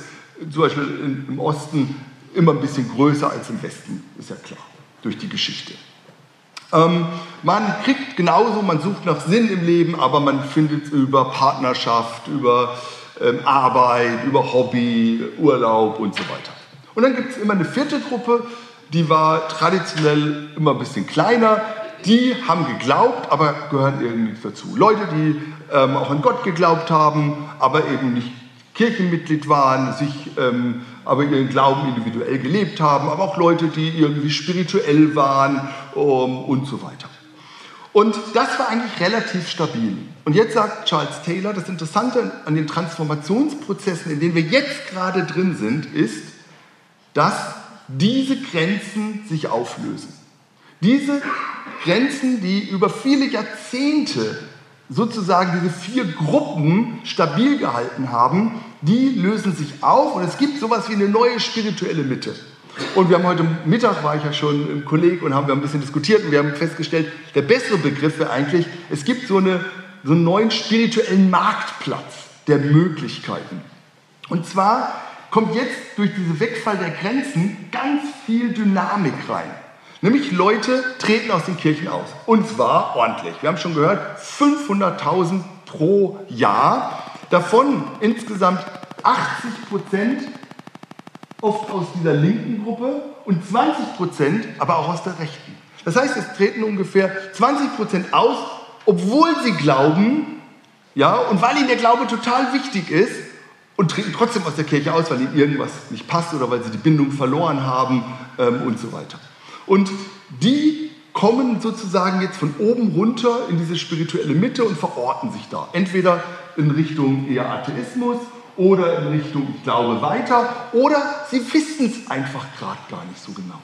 zum Beispiel im Osten immer ein bisschen größer als im Westen, ist ja klar, durch die Geschichte. Ähm, man kriegt genauso, man sucht nach Sinn im Leben, aber man findet über Partnerschaft, über ähm, Arbeit, über Hobby, Urlaub und so weiter. Und dann gibt es immer eine vierte Gruppe, die war traditionell immer ein bisschen kleiner. Die haben geglaubt, aber gehören irgendwie dazu. Leute, die ähm, auch an Gott geglaubt haben, aber eben nicht Kirchenmitglied waren, sich ähm, aber ihren Glauben individuell gelebt haben, aber auch Leute, die irgendwie spirituell waren um, und so weiter. Und das war eigentlich relativ stabil. Und jetzt sagt Charles Taylor, das Interessante an den Transformationsprozessen, in denen wir jetzt gerade drin sind, ist, dass diese Grenzen sich auflösen. Diese Grenzen, die über viele Jahrzehnte sozusagen diese vier Gruppen stabil gehalten haben, die lösen sich auf und es gibt sowas wie eine neue spirituelle Mitte. Und wir haben heute Mittag, war ich ja schon im Kolleg und haben wir ein bisschen diskutiert und wir haben festgestellt, der bessere Begriff wäre eigentlich, es gibt so, eine, so einen neuen spirituellen Marktplatz der Möglichkeiten. Und zwar kommt jetzt durch diesen Wegfall der Grenzen ganz viel Dynamik rein. Nämlich Leute treten aus den Kirchen aus. Und zwar ordentlich. Wir haben schon gehört, 500.000 pro Jahr. Davon insgesamt 80 Prozent oft aus dieser linken Gruppe und 20 Prozent aber auch aus der rechten. Das heißt, es treten ungefähr 20 Prozent aus, obwohl sie glauben, ja, und weil ihnen der Glaube total wichtig ist und treten trotzdem aus der Kirche aus, weil ihnen irgendwas nicht passt oder weil sie die Bindung verloren haben ähm, und so weiter. Und die kommen sozusagen jetzt von oben runter in diese spirituelle Mitte und verorten sich da. Entweder in Richtung eher Atheismus oder in Richtung ich glaube weiter oder sie wissen es einfach gerade gar nicht so genau.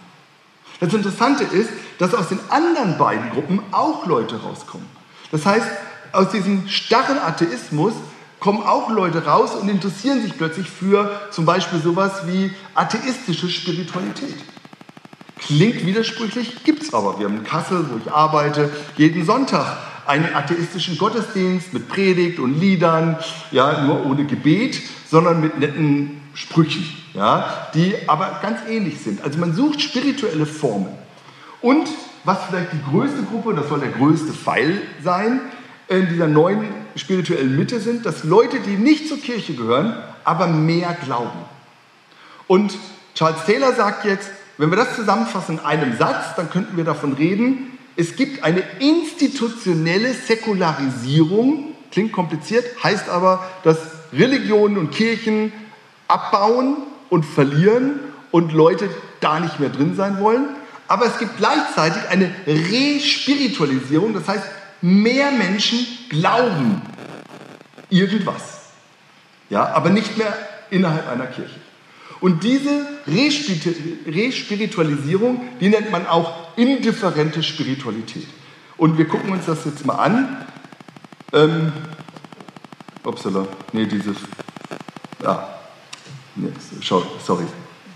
Das Interessante ist, dass aus den anderen beiden Gruppen auch Leute rauskommen. Das heißt, aus diesem starren Atheismus kommen auch Leute raus und interessieren sich plötzlich für zum Beispiel sowas wie atheistische Spiritualität. Klingt widersprüchlich, gibt es aber. Wir haben in Kassel, wo ich arbeite, jeden Sonntag einen atheistischen Gottesdienst mit Predigt und Liedern, ja, nur ohne Gebet, sondern mit netten Sprüchen, ja, die aber ganz ähnlich sind. Also man sucht spirituelle Formen. Und was vielleicht die größte Gruppe, das soll der größte Pfeil sein, in dieser neuen spirituellen Mitte sind, dass Leute, die nicht zur Kirche gehören, aber mehr glauben. Und Charles Taylor sagt jetzt, wenn wir das zusammenfassen in einem Satz, dann könnten wir davon reden, es gibt eine institutionelle Säkularisierung, klingt kompliziert, heißt aber, dass Religionen und Kirchen abbauen und verlieren und Leute da nicht mehr drin sein wollen. Aber es gibt gleichzeitig eine Respiritualisierung, das heißt, mehr Menschen glauben irgendwas. Ja, aber nicht mehr innerhalb einer Kirche. Und diese Respiritualisierung, die nennt man auch indifferente Spiritualität. Und wir gucken uns das jetzt mal an. Ähm, upsala, nee, dieses, ja, nee, sorry,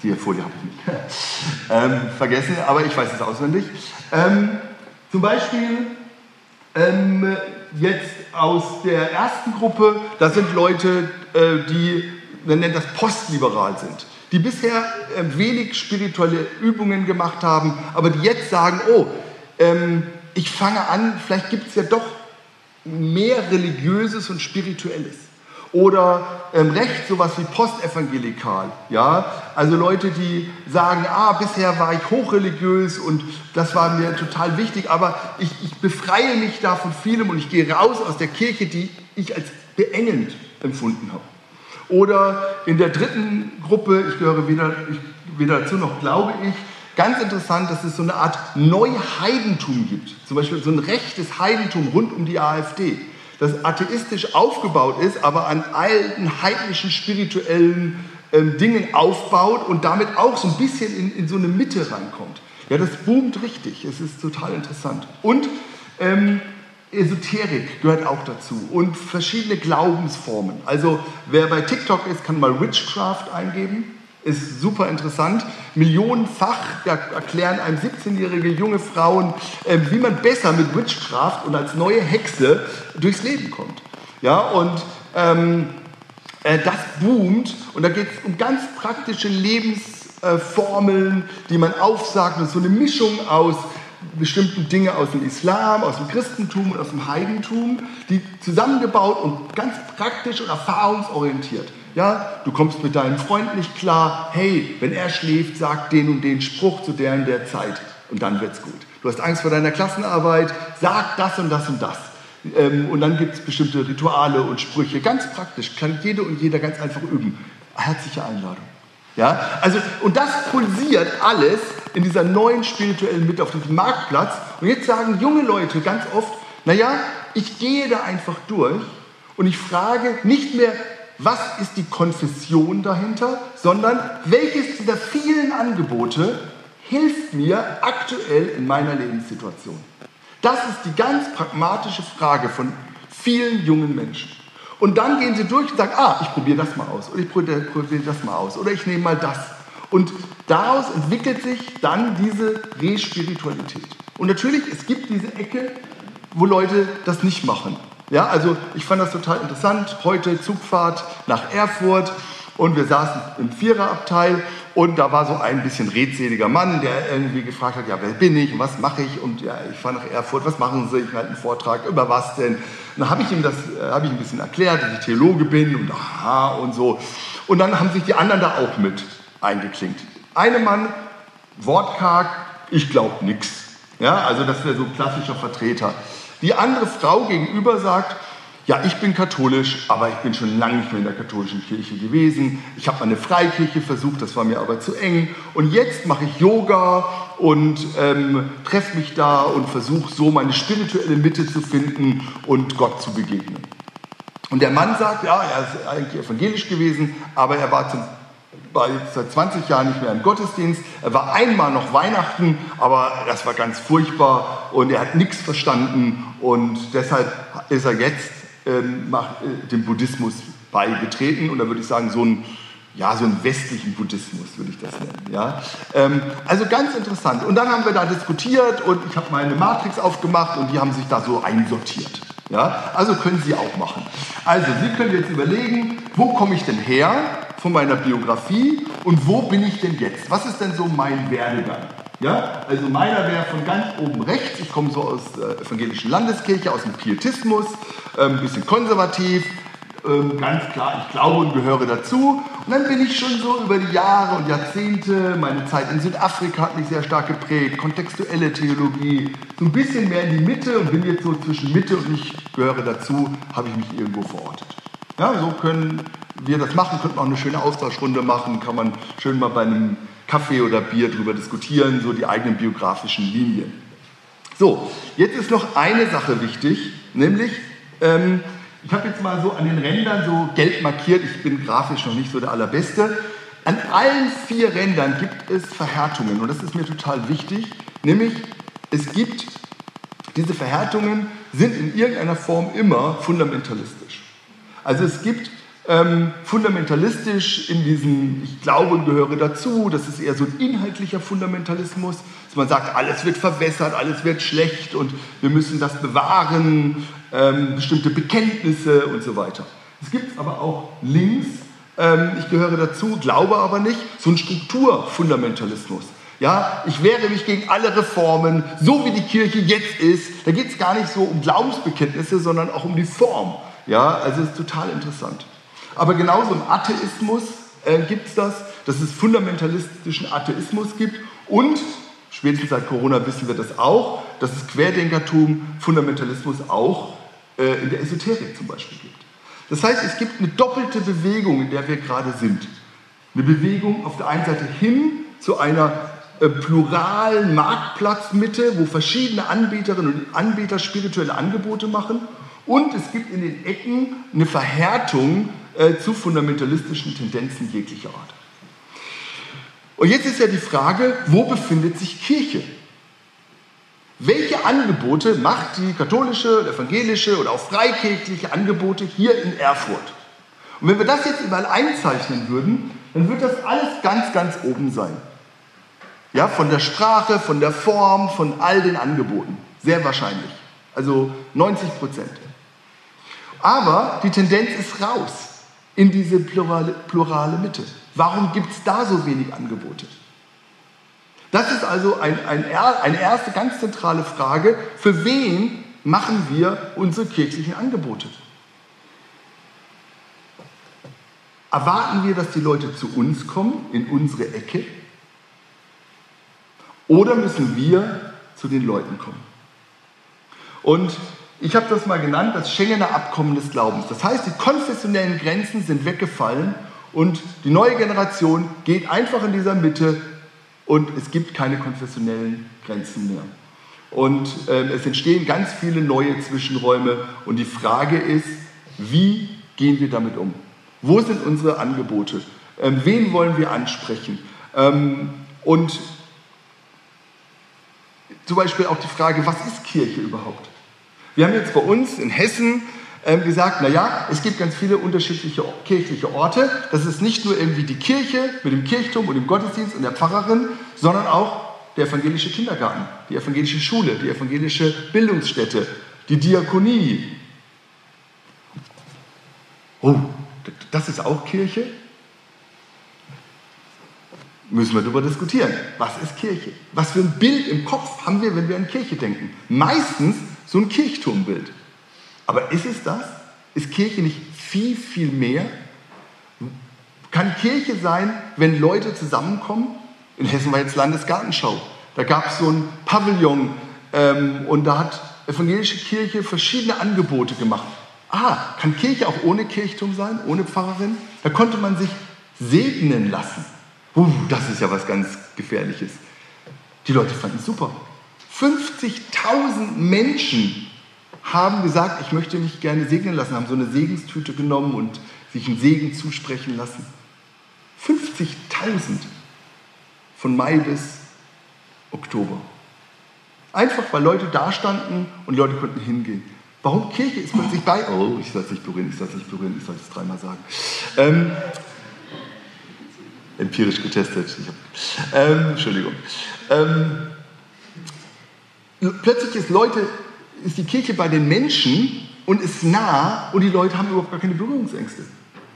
die Folie habe ich nicht ähm, vergessen, aber ich weiß es auswendig. Ähm, zum Beispiel ähm, jetzt aus der ersten Gruppe, das sind Leute, äh, die, man nennt das postliberal sind die bisher äh, wenig spirituelle Übungen gemacht haben, aber die jetzt sagen, oh, ähm, ich fange an, vielleicht gibt es ja doch mehr Religiöses und Spirituelles. Oder ähm, recht sowas wie postevangelikal. Ja? Also Leute, die sagen, ah, bisher war ich hochreligiös und das war mir total wichtig, aber ich, ich befreie mich da von vielem und ich gehe raus aus der Kirche, die ich als beengend empfunden habe. Oder in der dritten Gruppe, ich gehöre weder, ich, weder dazu noch glaube ich, ganz interessant, dass es so eine Art Neuheidentum gibt. Zum Beispiel so ein rechtes Heidentum rund um die AfD das atheistisch aufgebaut ist, aber an alten heidnischen spirituellen ähm, Dingen aufbaut und damit auch so ein bisschen in, in so eine Mitte reinkommt. Ja, das boomt richtig. Es ist total interessant. Und ähm, Esoterik gehört auch dazu und verschiedene Glaubensformen. Also wer bei TikTok ist, kann mal Witchcraft eingeben ist super interessant. Millionenfach erklären einem 17-jährige junge Frauen, äh, wie man besser mit Witchcraft und als neue Hexe durchs Leben kommt. Ja, und ähm, äh, das boomt und da geht es um ganz praktische Lebensformeln, äh, die man aufsagt. Das ist so eine Mischung aus bestimmten Dingen aus dem Islam, aus dem Christentum und aus dem Heidentum, die zusammengebaut und ganz praktisch und erfahrungsorientiert. Ja, du kommst mit deinem Freund nicht klar. Hey, wenn er schläft, sag den und den Spruch zu der und der Zeit und dann wird's gut. Du hast Angst vor deiner Klassenarbeit, sag das und das und das. Ähm, und dann gibt es bestimmte Rituale und Sprüche. Ganz praktisch, kann jede und jeder ganz einfach üben. Herzliche Einladung. Ja, also, und das pulsiert alles in dieser neuen spirituellen Mitte auf diesem Marktplatz. Und jetzt sagen junge Leute ganz oft, naja, ich gehe da einfach durch und ich frage nicht mehr, was ist die Konfession dahinter, sondern welches dieser vielen Angebote hilft mir aktuell in meiner Lebenssituation. Das ist die ganz pragmatische Frage von vielen jungen Menschen. Und dann gehen sie durch und sagen, ah, ich probiere das mal aus oder ich probiere das mal aus oder ich nehme mal das. Und daraus entwickelt sich dann diese Respiritualität. Und natürlich, es gibt diese Ecke, wo Leute das nicht machen. Ja, also ich fand das total interessant. Heute Zugfahrt nach Erfurt und wir saßen im Viererabteil und da war so ein bisschen redseliger Mann, der irgendwie gefragt hat, ja, wer bin ich und was mache ich? Und ja, ich fahre nach Erfurt, was machen Sie? Ich halte einen Vortrag, über was denn? Und dann habe ich ihm das, äh, habe ich ein bisschen erklärt, dass ich Theologe bin und aha und so. Und dann haben sich die anderen da auch mit eingeklinkt. Eine Mann, wortkarg, ich glaube nichts. Ja, also das wäre so ein klassischer Vertreter. Die andere Frau gegenüber sagt, ja, ich bin katholisch, aber ich bin schon lange nicht mehr in der katholischen Kirche gewesen. Ich habe eine Freikirche versucht, das war mir aber zu eng. Und jetzt mache ich Yoga und ähm, treffe mich da und versuche so meine spirituelle Mitte zu finden und Gott zu begegnen. Und der Mann sagt, ja, er ist eigentlich evangelisch gewesen, aber er war zum war jetzt seit 20 Jahren nicht mehr im Gottesdienst. Er war einmal noch Weihnachten, aber das war ganz furchtbar und er hat nichts verstanden und deshalb ist er jetzt ähm, äh, dem Buddhismus beigetreten und da würde ich sagen, so ein ja, so einen westlichen Buddhismus würde ich das nennen. Ja? Ähm, also ganz interessant. Und dann haben wir da diskutiert und ich habe meine Matrix aufgemacht und die haben sich da so einsortiert. Ja? Also können Sie auch machen. Also Sie können jetzt überlegen, wo komme ich denn her? von meiner Biografie und wo bin ich denn jetzt? Was ist denn so mein Werdegang? Ja, also meiner wäre von ganz oben rechts, ich komme so aus der evangelischen Landeskirche, aus dem Pietismus, ein ähm, bisschen konservativ, ähm, ganz klar, ich glaube und gehöre dazu. Und dann bin ich schon so über die Jahre und Jahrzehnte, meine Zeit in Südafrika hat mich sehr stark geprägt, kontextuelle Theologie, so ein bisschen mehr in die Mitte und bin jetzt so zwischen Mitte und ich gehöre dazu, habe ich mich irgendwo verortet. Ja, so können wir das machen, könnte man auch eine schöne Austauschrunde machen, kann man schön mal bei einem Kaffee oder Bier drüber diskutieren, so die eigenen biografischen Linien. So, jetzt ist noch eine Sache wichtig, nämlich, ähm, ich habe jetzt mal so an den Rändern so gelb markiert, ich bin grafisch noch nicht so der Allerbeste. An allen vier Rändern gibt es Verhärtungen und das ist mir total wichtig, nämlich es gibt, diese Verhärtungen sind in irgendeiner Form immer fundamentalistisch. Also es gibt ähm, fundamentalistisch in diesem Ich glaube und gehöre dazu, das ist eher so ein inhaltlicher Fundamentalismus, man sagt, alles wird verwässert, alles wird schlecht und wir müssen das bewahren, ähm, bestimmte Bekenntnisse und so weiter. Es gibt aber auch links, ähm, ich gehöre dazu, glaube aber nicht, so ein Strukturfundamentalismus. Ja, ich wehre mich gegen alle Reformen, so wie die Kirche jetzt ist. Da geht es gar nicht so um Glaubensbekenntnisse, sondern auch um die Form. Ja, also es ist total interessant. Aber genauso im Atheismus äh, gibt es das, dass es fundamentalistischen Atheismus gibt und spätestens seit Corona wissen wir das auch, dass es Querdenkertum, Fundamentalismus auch äh, in der Esoterik zum Beispiel gibt. Das heißt, es gibt eine doppelte Bewegung, in der wir gerade sind. Eine Bewegung auf der einen Seite hin zu einer äh, pluralen Marktplatzmitte, wo verschiedene Anbieterinnen und Anbieter spirituelle Angebote machen. Und es gibt in den Ecken eine Verhärtung äh, zu fundamentalistischen Tendenzen jeglicher Art. Und jetzt ist ja die Frage, wo befindet sich Kirche? Welche Angebote macht die katholische, evangelische oder auch freikirchliche Angebote hier in Erfurt? Und wenn wir das jetzt mal einzeichnen würden, dann wird das alles ganz, ganz oben sein. Ja, von der Sprache, von der Form, von all den Angeboten. Sehr wahrscheinlich. Also 90 Prozent. Aber die Tendenz ist raus in diese plurale, plurale Mitte. Warum gibt es da so wenig Angebote? Das ist also ein, ein, eine erste ganz zentrale Frage. Für wen machen wir unsere kirchlichen Angebote? Erwarten wir, dass die Leute zu uns kommen, in unsere Ecke? Oder müssen wir zu den Leuten kommen? Und ich habe das mal genannt, das Schengener Abkommen des Glaubens. Das heißt, die konfessionellen Grenzen sind weggefallen und die neue Generation geht einfach in dieser Mitte und es gibt keine konfessionellen Grenzen mehr. Und äh, es entstehen ganz viele neue Zwischenräume und die Frage ist, wie gehen wir damit um? Wo sind unsere Angebote? Ähm, wen wollen wir ansprechen? Ähm, und zum Beispiel auch die Frage, was ist Kirche überhaupt? Wir haben jetzt bei uns in Hessen ähm, gesagt, naja, es gibt ganz viele unterschiedliche kirchliche Orte. Das ist nicht nur irgendwie die Kirche mit dem Kirchturm und dem Gottesdienst und der Pfarrerin, sondern auch der evangelische Kindergarten, die evangelische Schule, die evangelische Bildungsstätte, die Diakonie. Oh, das ist auch Kirche? Müssen wir darüber diskutieren. Was ist Kirche? Was für ein Bild im Kopf haben wir, wenn wir an Kirche denken? Meistens so ein Kirchturmbild. Aber ist es das? Ist Kirche nicht viel, viel mehr? Kann Kirche sein, wenn Leute zusammenkommen? In Hessen war jetzt Landesgartenschau. Da gab es so ein Pavillon ähm, und da hat evangelische Kirche verschiedene Angebote gemacht. Ah, kann Kirche auch ohne Kirchturm sein, ohne Pfarrerin? Da konnte man sich segnen lassen. Uh, das ist ja was ganz Gefährliches. Die Leute fanden es super. 50.000 Menschen haben gesagt, ich möchte mich gerne segnen lassen, haben so eine Segenstüte genommen und sich einen Segen zusprechen lassen. 50.000 von Mai bis Oktober. Einfach weil Leute da standen und Leute konnten hingehen. Warum Kirche ist plötzlich bei? Oh, ich soll es nicht berühren, ich soll es nicht berühren, ich soll es dreimal sagen. Ähm, empirisch getestet. Hab, ähm, Entschuldigung. Ähm, plötzlich ist Leute ist die Kirche bei den Menschen und ist nah und die Leute haben überhaupt gar keine Berührungsängste.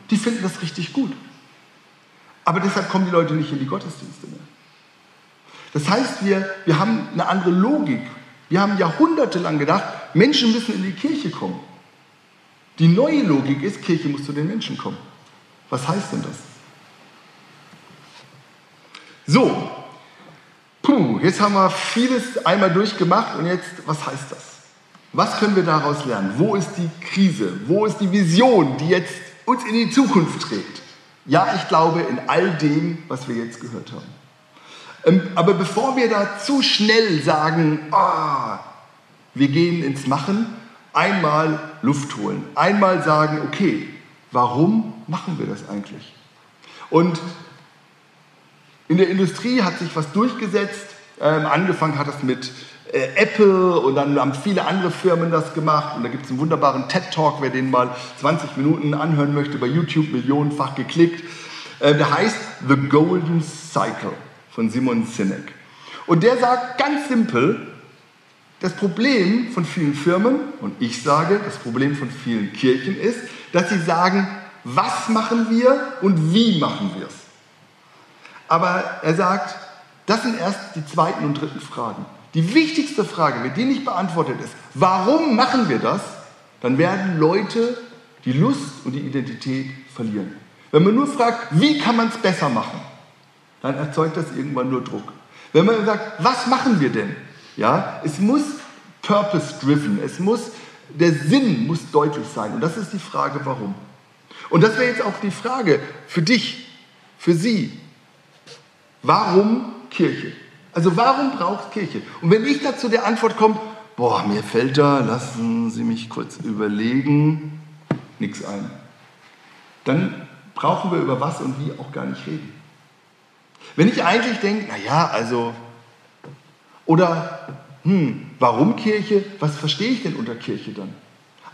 Die finden das richtig gut. Aber deshalb kommen die Leute nicht in die Gottesdienste mehr. Das heißt, wir, wir haben eine andere Logik. Wir haben jahrhundertelang gedacht, Menschen müssen in die Kirche kommen. Die neue Logik ist, Kirche muss zu den Menschen kommen. Was heißt denn das? So, puh, jetzt haben wir vieles einmal durchgemacht und jetzt, was heißt das? Was können wir daraus lernen? Wo ist die Krise? Wo ist die Vision, die jetzt uns in die Zukunft trägt? Ja, ich glaube in all dem, was wir jetzt gehört haben. Ähm, aber bevor wir da zu schnell sagen, ah, wir gehen ins Machen, einmal Luft holen, einmal sagen, okay, warum machen wir das eigentlich? Und in der Industrie hat sich was durchgesetzt. Ähm, angefangen hat das mit äh, Apple und dann haben viele andere Firmen das gemacht. Und da gibt es einen wunderbaren TED-Talk, wer den mal 20 Minuten anhören möchte, bei YouTube millionenfach geklickt. Äh, der heißt The Golden Cycle von Simon Sinek. Und der sagt ganz simpel, das Problem von vielen Firmen, und ich sage, das Problem von vielen Kirchen ist, dass sie sagen, was machen wir und wie machen wir es. Aber er sagt, Das sind erst die zweiten und dritten Fragen. Die wichtigste Frage, wenn die nicht beantwortet ist, warum machen wir das, dann werden Leute die Lust und die Identität verlieren. Wenn man nur fragt, wie kann man es besser machen, dann erzeugt das irgendwann nur Druck. Wenn man sagt, was machen wir denn? Ja, es muss purpose-driven, es muss, der Sinn muss deutlich sein. Und das ist die Frage, warum. Und das wäre jetzt auch die Frage für dich, für Sie. Warum Kirche? Also warum braucht Kirche? Und wenn ich dazu der Antwort komme, boah, mir fällt da, lassen Sie mich kurz überlegen, nichts ein. Dann brauchen wir über was und wie auch gar nicht reden. Wenn ich eigentlich denke, naja, also, oder, hm, warum Kirche? Was verstehe ich denn unter Kirche dann?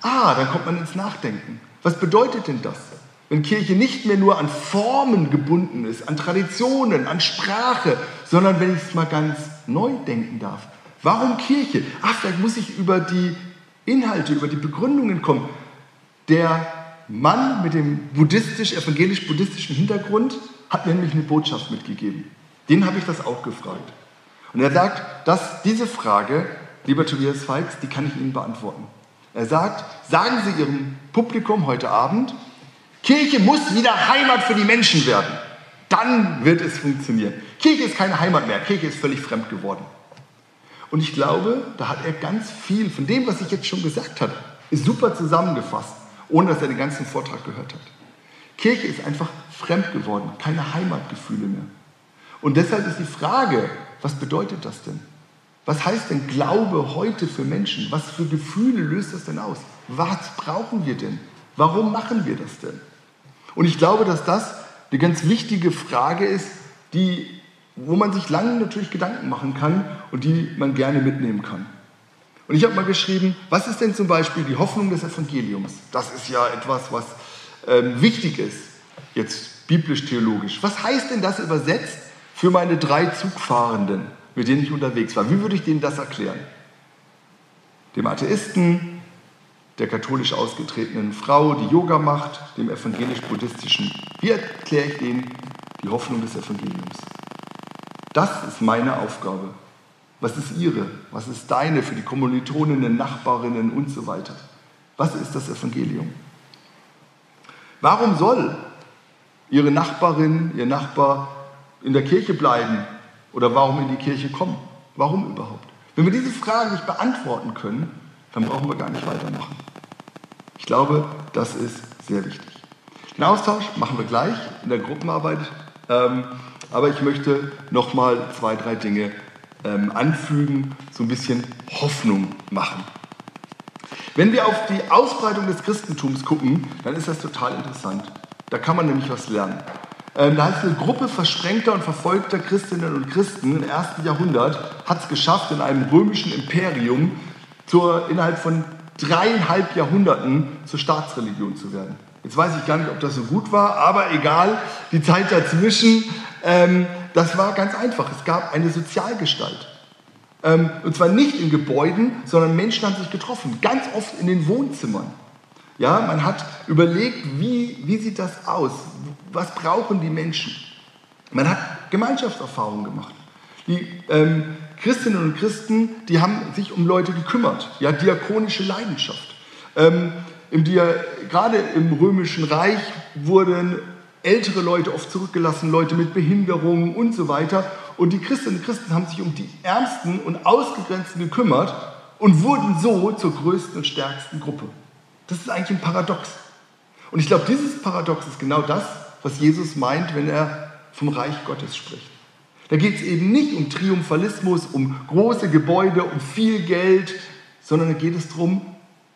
Ah, dann kommt man ins Nachdenken. Was bedeutet denn das? Wenn Kirche nicht mehr nur an Formen gebunden ist, an Traditionen, an Sprache, sondern wenn ich es mal ganz neu denken darf. Warum Kirche? Ach, vielleicht muss ich über die Inhalte, über die Begründungen kommen. Der Mann mit dem buddhistisch-evangelisch-buddhistischen Hintergrund hat nämlich eine Botschaft mitgegeben. Den habe ich das auch gefragt. Und er sagt, dass diese Frage, lieber Tobias Feix, die kann ich Ihnen beantworten. Er sagt, sagen Sie Ihrem Publikum heute Abend, Kirche muss wieder Heimat für die Menschen werden. Dann wird es funktionieren. Kirche ist keine Heimat mehr. Kirche ist völlig fremd geworden. Und ich glaube, da hat er ganz viel von dem, was ich jetzt schon gesagt habe, ist super zusammengefasst, ohne dass er den ganzen Vortrag gehört hat. Kirche ist einfach fremd geworden, keine Heimatgefühle mehr. Und deshalb ist die Frage, was bedeutet das denn? Was heißt denn Glaube heute für Menschen? Was für Gefühle löst das denn aus? Was brauchen wir denn? Warum machen wir das denn? Und ich glaube, dass das eine ganz wichtige Frage ist, die, wo man sich lange natürlich Gedanken machen kann und die man gerne mitnehmen kann. Und ich habe mal geschrieben, was ist denn zum Beispiel die Hoffnung des Evangeliums? Das ist ja etwas, was ähm, wichtig ist, jetzt biblisch-theologisch. Was heißt denn das übersetzt für meine drei Zugfahrenden? mit denen ich unterwegs war. Wie würde ich denen das erklären? Dem Atheisten, der katholisch ausgetretenen Frau, die Yoga macht, dem evangelisch-buddhistischen. Wie erkläre ich denen die Hoffnung des Evangeliums? Das ist meine Aufgabe. Was ist ihre? Was ist deine für die Kommilitoninnen, Nachbarinnen und so weiter? Was ist das Evangelium? Warum soll ihre Nachbarin, ihr Nachbar in der Kirche bleiben oder warum in die Kirche kommen? Warum überhaupt? Wenn wir diese Fragen nicht beantworten können, dann brauchen wir gar nicht weitermachen. Ich glaube, das ist sehr wichtig. Den Austausch machen wir gleich in der Gruppenarbeit, ähm, aber ich möchte noch mal zwei, drei Dinge ähm, anfügen, so ein bisschen Hoffnung machen. Wenn wir auf die Ausbreitung des Christentums gucken, dann ist das total interessant. Da kann man nämlich was lernen. Ähm, da hat eine Gruppe versprengter und verfolgter Christinnen und Christen im ersten Jahrhundert hat es geschafft, in einem römischen Imperium zur, innerhalb von dreieinhalb Jahrhunderten zur Staatsreligion zu werden. Jetzt weiß ich gar nicht, ob das so gut war, aber egal, die Zeit dazwischen, ähm, das war ganz einfach. Es gab eine Sozialgestalt. Ähm, und zwar nicht in Gebäuden, sondern Menschen haben sich getroffen, ganz oft in den Wohnzimmern. Ja, man hat überlegt, wie, wie sieht das aus? Was brauchen die Menschen? Man hat Gemeinschaftserfahrungen gemacht. Die ähm, Christinnen und Christen, die haben sich um Leute gekümmert. Ja, diakonische Leidenschaft. Ähm, im Dia gerade im Römischen Reich wurden ältere Leute oft zurückgelassen, Leute mit Behinderungen und so weiter. Und die Christinnen und Christen haben sich um die Ärmsten und Ausgegrenzten gekümmert und wurden so zur größten und stärksten Gruppe. Das ist eigentlich ein Paradox. Und ich glaube, dieses Paradox ist genau das, was Jesus meint, wenn er vom Reich Gottes spricht. Da geht es eben nicht um Triumphalismus, um große Gebäude, um viel Geld, sondern da geht es darum,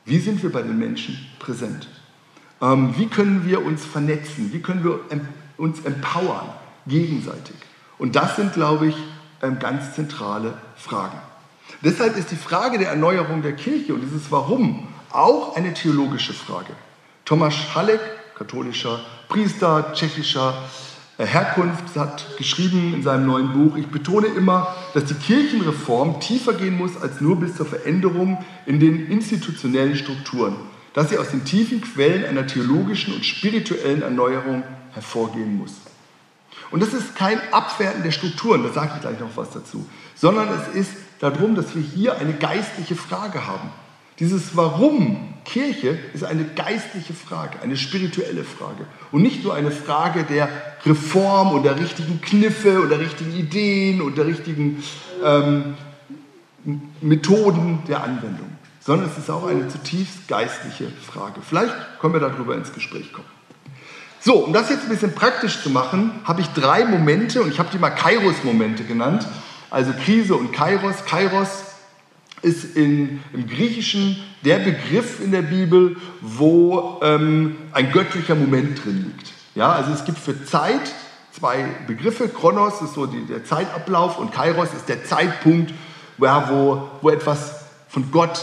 wie sind wir bei den Menschen präsent? Ähm, wie können wir uns vernetzen? Wie können wir uns empowern gegenseitig? Und das sind, glaube ich, ähm, ganz zentrale Fragen. Deshalb ist die Frage der Erneuerung der Kirche und dieses Warum auch eine theologische Frage. Thomas Halleck, katholischer Priester tschechischer Herkunft, hat geschrieben in seinem neuen Buch, ich betone immer, dass die Kirchenreform tiefer gehen muss als nur bis zur Veränderung in den institutionellen Strukturen, dass sie aus den tiefen Quellen einer theologischen und spirituellen Erneuerung hervorgehen muss. Und das ist kein Abwerten der Strukturen, da sage ich gleich noch was dazu, sondern es ist darum, dass wir hier eine geistliche Frage haben. Dieses Warum Kirche ist eine geistliche Frage, eine spirituelle Frage und nicht nur eine Frage der Reform und der richtigen Kniffe und der richtigen Ideen und der richtigen ähm, Methoden der Anwendung, sondern es ist auch eine zutiefst geistliche Frage. Vielleicht können wir darüber ins Gespräch kommen. So, um das jetzt ein bisschen praktisch zu machen, habe ich drei Momente und ich habe die mal Kairos-Momente genannt. Also Krise und Kairos. Kairos ist in, im Griechischen der Begriff in der Bibel, wo ähm, ein göttlicher Moment drin liegt. Ja, also es gibt für Zeit zwei Begriffe. Chronos ist so die, der Zeitablauf und Kairos ist der Zeitpunkt, ja, wo, wo etwas von Gott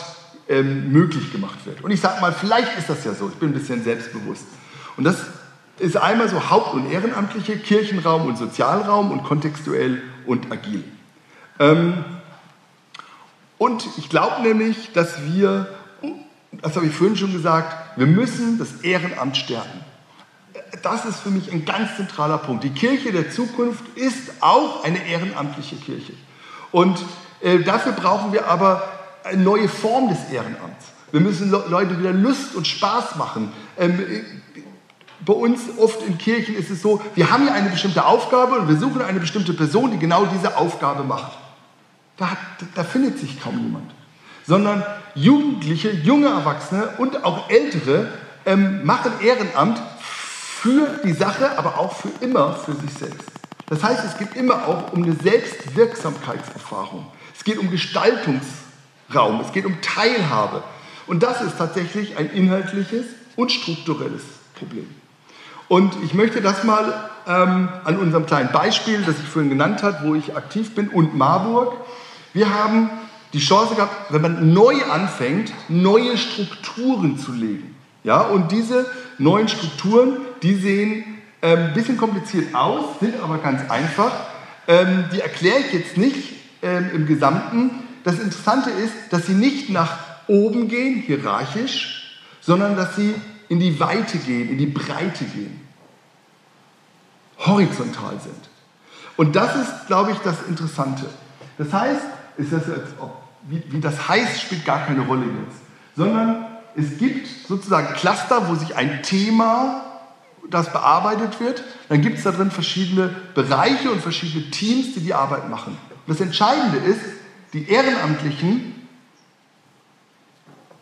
ähm, möglich gemacht wird. Und ich sage mal, vielleicht ist das ja so. Ich bin ein bisschen selbstbewusst. Und das ist einmal so Haupt- und Ehrenamtliche, Kirchenraum und Sozialraum und kontextuell und agil. Ähm, und ich glaube nämlich, dass wir, das habe ich vorhin schon gesagt, wir müssen das Ehrenamt stärken. Das ist für mich ein ganz zentraler Punkt. Die Kirche der Zukunft ist auch eine ehrenamtliche Kirche. Und äh, dafür brauchen wir aber eine neue Form des Ehrenamts. Wir müssen Leute wieder Lust und Spaß machen. Ähm, bei uns oft in Kirchen ist es so, wir haben ja eine bestimmte Aufgabe und wir suchen eine bestimmte Person, die genau diese Aufgabe macht. Da, hat, da findet sich kaum jemand. Sondern Jugendliche, junge Erwachsene und auch Ältere ähm, machen Ehrenamt für die Sache, aber auch für immer für sich selbst. Das heißt, es geht immer auch um eine Selbstwirksamkeitserfahrung. Es geht um Gestaltungsraum, es geht um Teilhabe. Und das ist tatsächlich ein inhaltliches und strukturelles Problem. Und ich möchte das mal ähm, an unserem kleinen Beispiel, das ich vorhin genannt habe, wo ich aktiv bin, und Marburg. Wir haben die Chance gehabt, wenn man neu anfängt, neue Strukturen zu legen. Ja, und diese neuen Strukturen, die sehen ähm, ein bisschen kompliziert aus, sind aber ganz einfach. Ähm, die erkläre ich jetzt nicht ähm, im Gesamten. Das Interessante ist, dass sie nicht nach oben gehen, hierarchisch, sondern dass sie in die Weite gehen, in die Breite gehen. Horizontal sind. Und das ist, glaube ich, das Interessante. Das heißt, ist das jetzt, wie, wie das heißt, spielt gar keine Rolle jetzt. Sondern es gibt sozusagen Cluster, wo sich ein Thema, das bearbeitet wird, dann gibt es da drin verschiedene Bereiche und verschiedene Teams, die die Arbeit machen. Das Entscheidende ist, die Ehrenamtlichen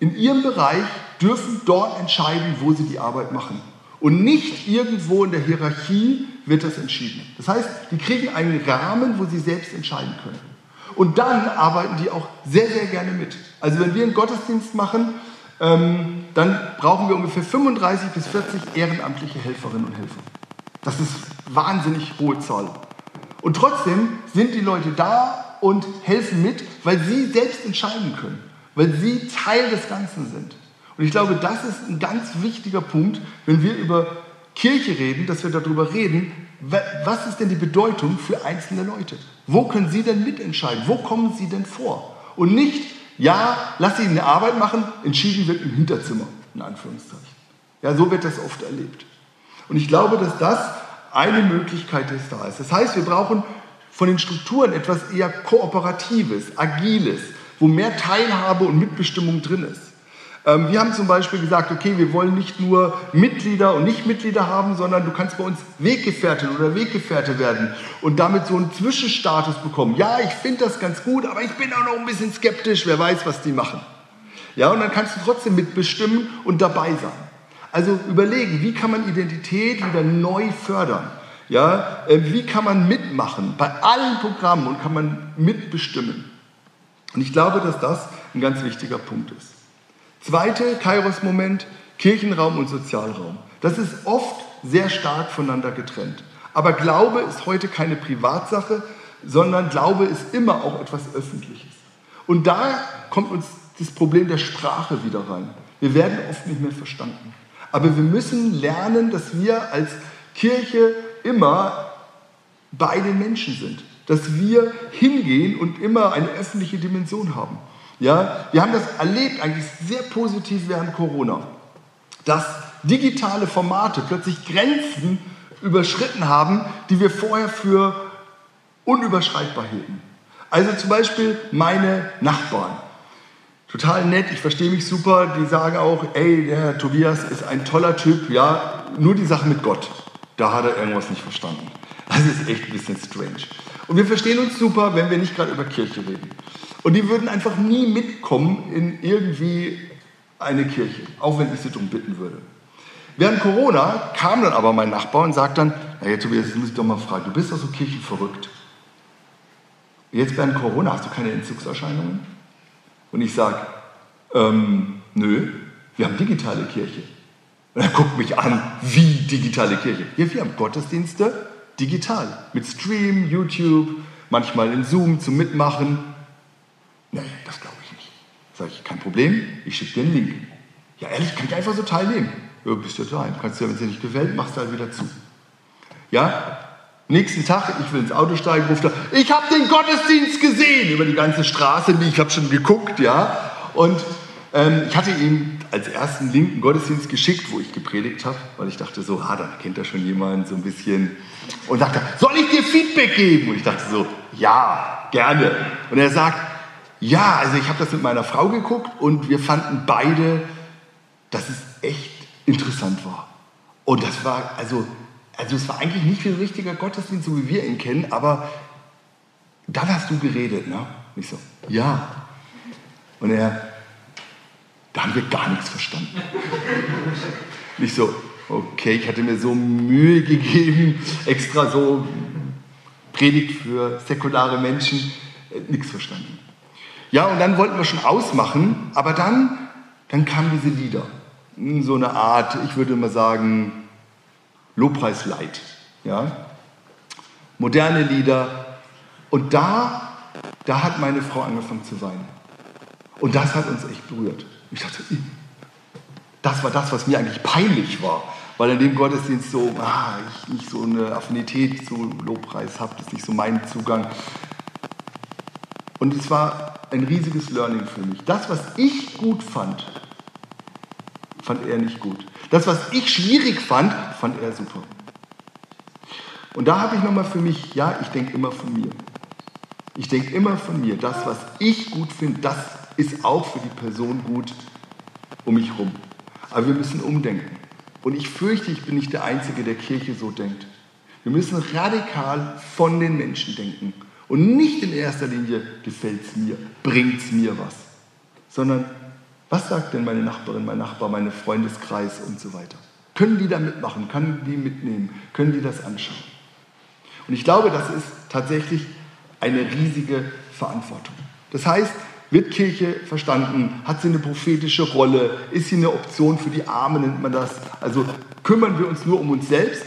in ihrem Bereich dürfen dort entscheiden, wo sie die Arbeit machen. Und nicht irgendwo in der Hierarchie wird das entschieden. Das heißt, die kriegen einen Rahmen, wo sie selbst entscheiden können. Und dann arbeiten die auch sehr, sehr gerne mit. Also wenn wir einen Gottesdienst machen, ähm, dann brauchen wir ungefähr 35 bis 40 ehrenamtliche Helferinnen und Helfer. Das ist wahnsinnig hohe Zahl. Und trotzdem sind die Leute da und helfen mit, weil sie selbst entscheiden können weil sie Teil des Ganzen sind. Und ich glaube, das ist ein ganz wichtiger Punkt, wenn wir über Kirche reden, dass wir darüber reden, was ist denn die Bedeutung für einzelne Leute? Wo können sie denn mitentscheiden? Wo kommen sie denn vor? Und nicht, ja, lass sie eine Arbeit machen, entschieden wird im Hinterzimmer, in Anführungszeichen. Ja, so wird das oft erlebt. Und ich glaube, dass das eine Möglichkeit ist, da ist. Das heißt, wir brauchen von den Strukturen etwas eher Kooperatives, Agiles, wo mehr Teilhabe und Mitbestimmung drin ist. Ähm, wir haben zum Beispiel gesagt, okay, wir wollen nicht nur Mitglieder und Nichtmitglieder haben, sondern du kannst bei uns Weggefährtin oder Weggefährte werden und damit so einen Zwischenstatus bekommen. Ja, ich finde das ganz gut, aber ich bin auch noch ein bisschen skeptisch, wer weiß, was die machen. Ja, und dann kannst du trotzdem mitbestimmen und dabei sein. Also überlegen, wie kann man Identität wieder neu fördern? Ja, äh, wie kann man mitmachen bei allen Programmen und kann man mitbestimmen? Und ich glaube, dass das ein ganz wichtiger Punkt ist. Zweite Kairos-Moment, Kirchenraum und Sozialraum. Das ist oft sehr stark voneinander getrennt. Aber Glaube ist heute keine Privatsache, sondern Glaube ist immer auch etwas Öffentliches. Und da kommt uns das Problem der Sprache wieder rein. Wir werden oft nicht mehr verstanden. Aber wir müssen lernen, dass wir als Kirche immer bei den Menschen sind dass wir hingehen und immer eine öffentliche Dimension haben. Ja, wir haben das erlebt eigentlich sehr positiv während Corona, dass digitale Formate plötzlich Grenzen überschritten haben, die wir vorher für unüberschreitbar hielten. Also zum Beispiel meine Nachbarn. Total nett, ich verstehe mich super. Die sagen auch, ey, der Herr Tobias ist ein toller Typ. Ja, nur die Sache mit Gott, da hat er irgendwas nicht verstanden. Das ist echt ein bisschen strange. Und wir verstehen uns super, wenn wir nicht gerade über Kirche reden. Und die würden einfach nie mitkommen in irgendwie eine Kirche, auch wenn ich sie darum bitten würde. Während Corona kam dann aber mein Nachbar und sagt dann, hey Tobias, jetzt muss ich doch mal fragen, du bist doch so kirchenverrückt. Jetzt während Corona hast du keine Entzugserscheinungen? Und ich sage, ähm, nö, wir haben digitale Kirche. Und er guckt mich an, wie digitale Kirche? Ja, wir haben Gottesdienste digital, mit Stream, YouTube, manchmal in Zoom zum Mitmachen. Das glaube ich nicht. Sage ich, kein Problem, ich schicke dir einen Link. Ja, ehrlich, kann ich einfach so teilnehmen? Ja, bist du daheim. Kannst du ja, wenn es dir nicht gefällt, machst du halt wieder zu. Ja, nächsten Tag, ich will ins Auto steigen, ruft er, ich habe den Gottesdienst gesehen über die ganze Straße, ich habe schon geguckt, ja. Und ähm, ich hatte ihm als ersten Link einen Gottesdienst geschickt, wo ich gepredigt habe, weil ich dachte so, ah, dann kennt er schon jemanden so ein bisschen. Und sagte, soll ich dir Feedback geben? Und ich dachte so, ja, gerne. Und er sagt, ja, also ich habe das mit meiner Frau geguckt und wir fanden beide, dass es echt interessant war. Und das war, also, also es war eigentlich nicht wie ein richtiger Gottesdienst, so wie wir ihn kennen, aber dann hast du geredet, ne? Ich so, ja. Und er, da haben wir gar nichts verstanden. Und ich so, okay, ich hatte mir so Mühe gegeben, extra so Predigt für säkulare Menschen, äh, nichts verstanden. Ja, und dann wollten wir schon ausmachen, aber dann, dann kamen diese Lieder so eine Art, ich würde mal sagen, Lobpreis-Light. Ja? Moderne Lieder. Und da, da hat meine Frau angefangen zu weinen. Und das hat uns echt berührt. Ich dachte, das war das, was mir eigentlich peinlich war. Weil in dem Gottesdienst so, ah, ich nicht so eine Affinität zu Lobpreis habe, das ist nicht so mein Zugang. Und es war ein riesiges Learning für mich. Das, was ich gut fand, fand er nicht gut. Das, was ich schwierig fand, fand er super. Und da habe ich nochmal für mich, ja, ich denke immer von mir. Ich denke immer von mir. Das, was ich gut finde, das ist auch für die Person gut um mich herum. Aber wir müssen umdenken. Und ich fürchte, ich bin nicht der Einzige, der Kirche so denkt. Wir müssen radikal von den Menschen denken. Und nicht in erster Linie gefällt es mir, bringt es mir was, sondern was sagt denn meine Nachbarin, mein Nachbar, mein Freundeskreis und so weiter? Können die da mitmachen? Können die mitnehmen? Können die das anschauen? Und ich glaube, das ist tatsächlich eine riesige Verantwortung. Das heißt, wird Kirche verstanden? Hat sie eine prophetische Rolle? Ist sie eine Option für die Armen, nennt man das? Also kümmern wir uns nur um uns selbst?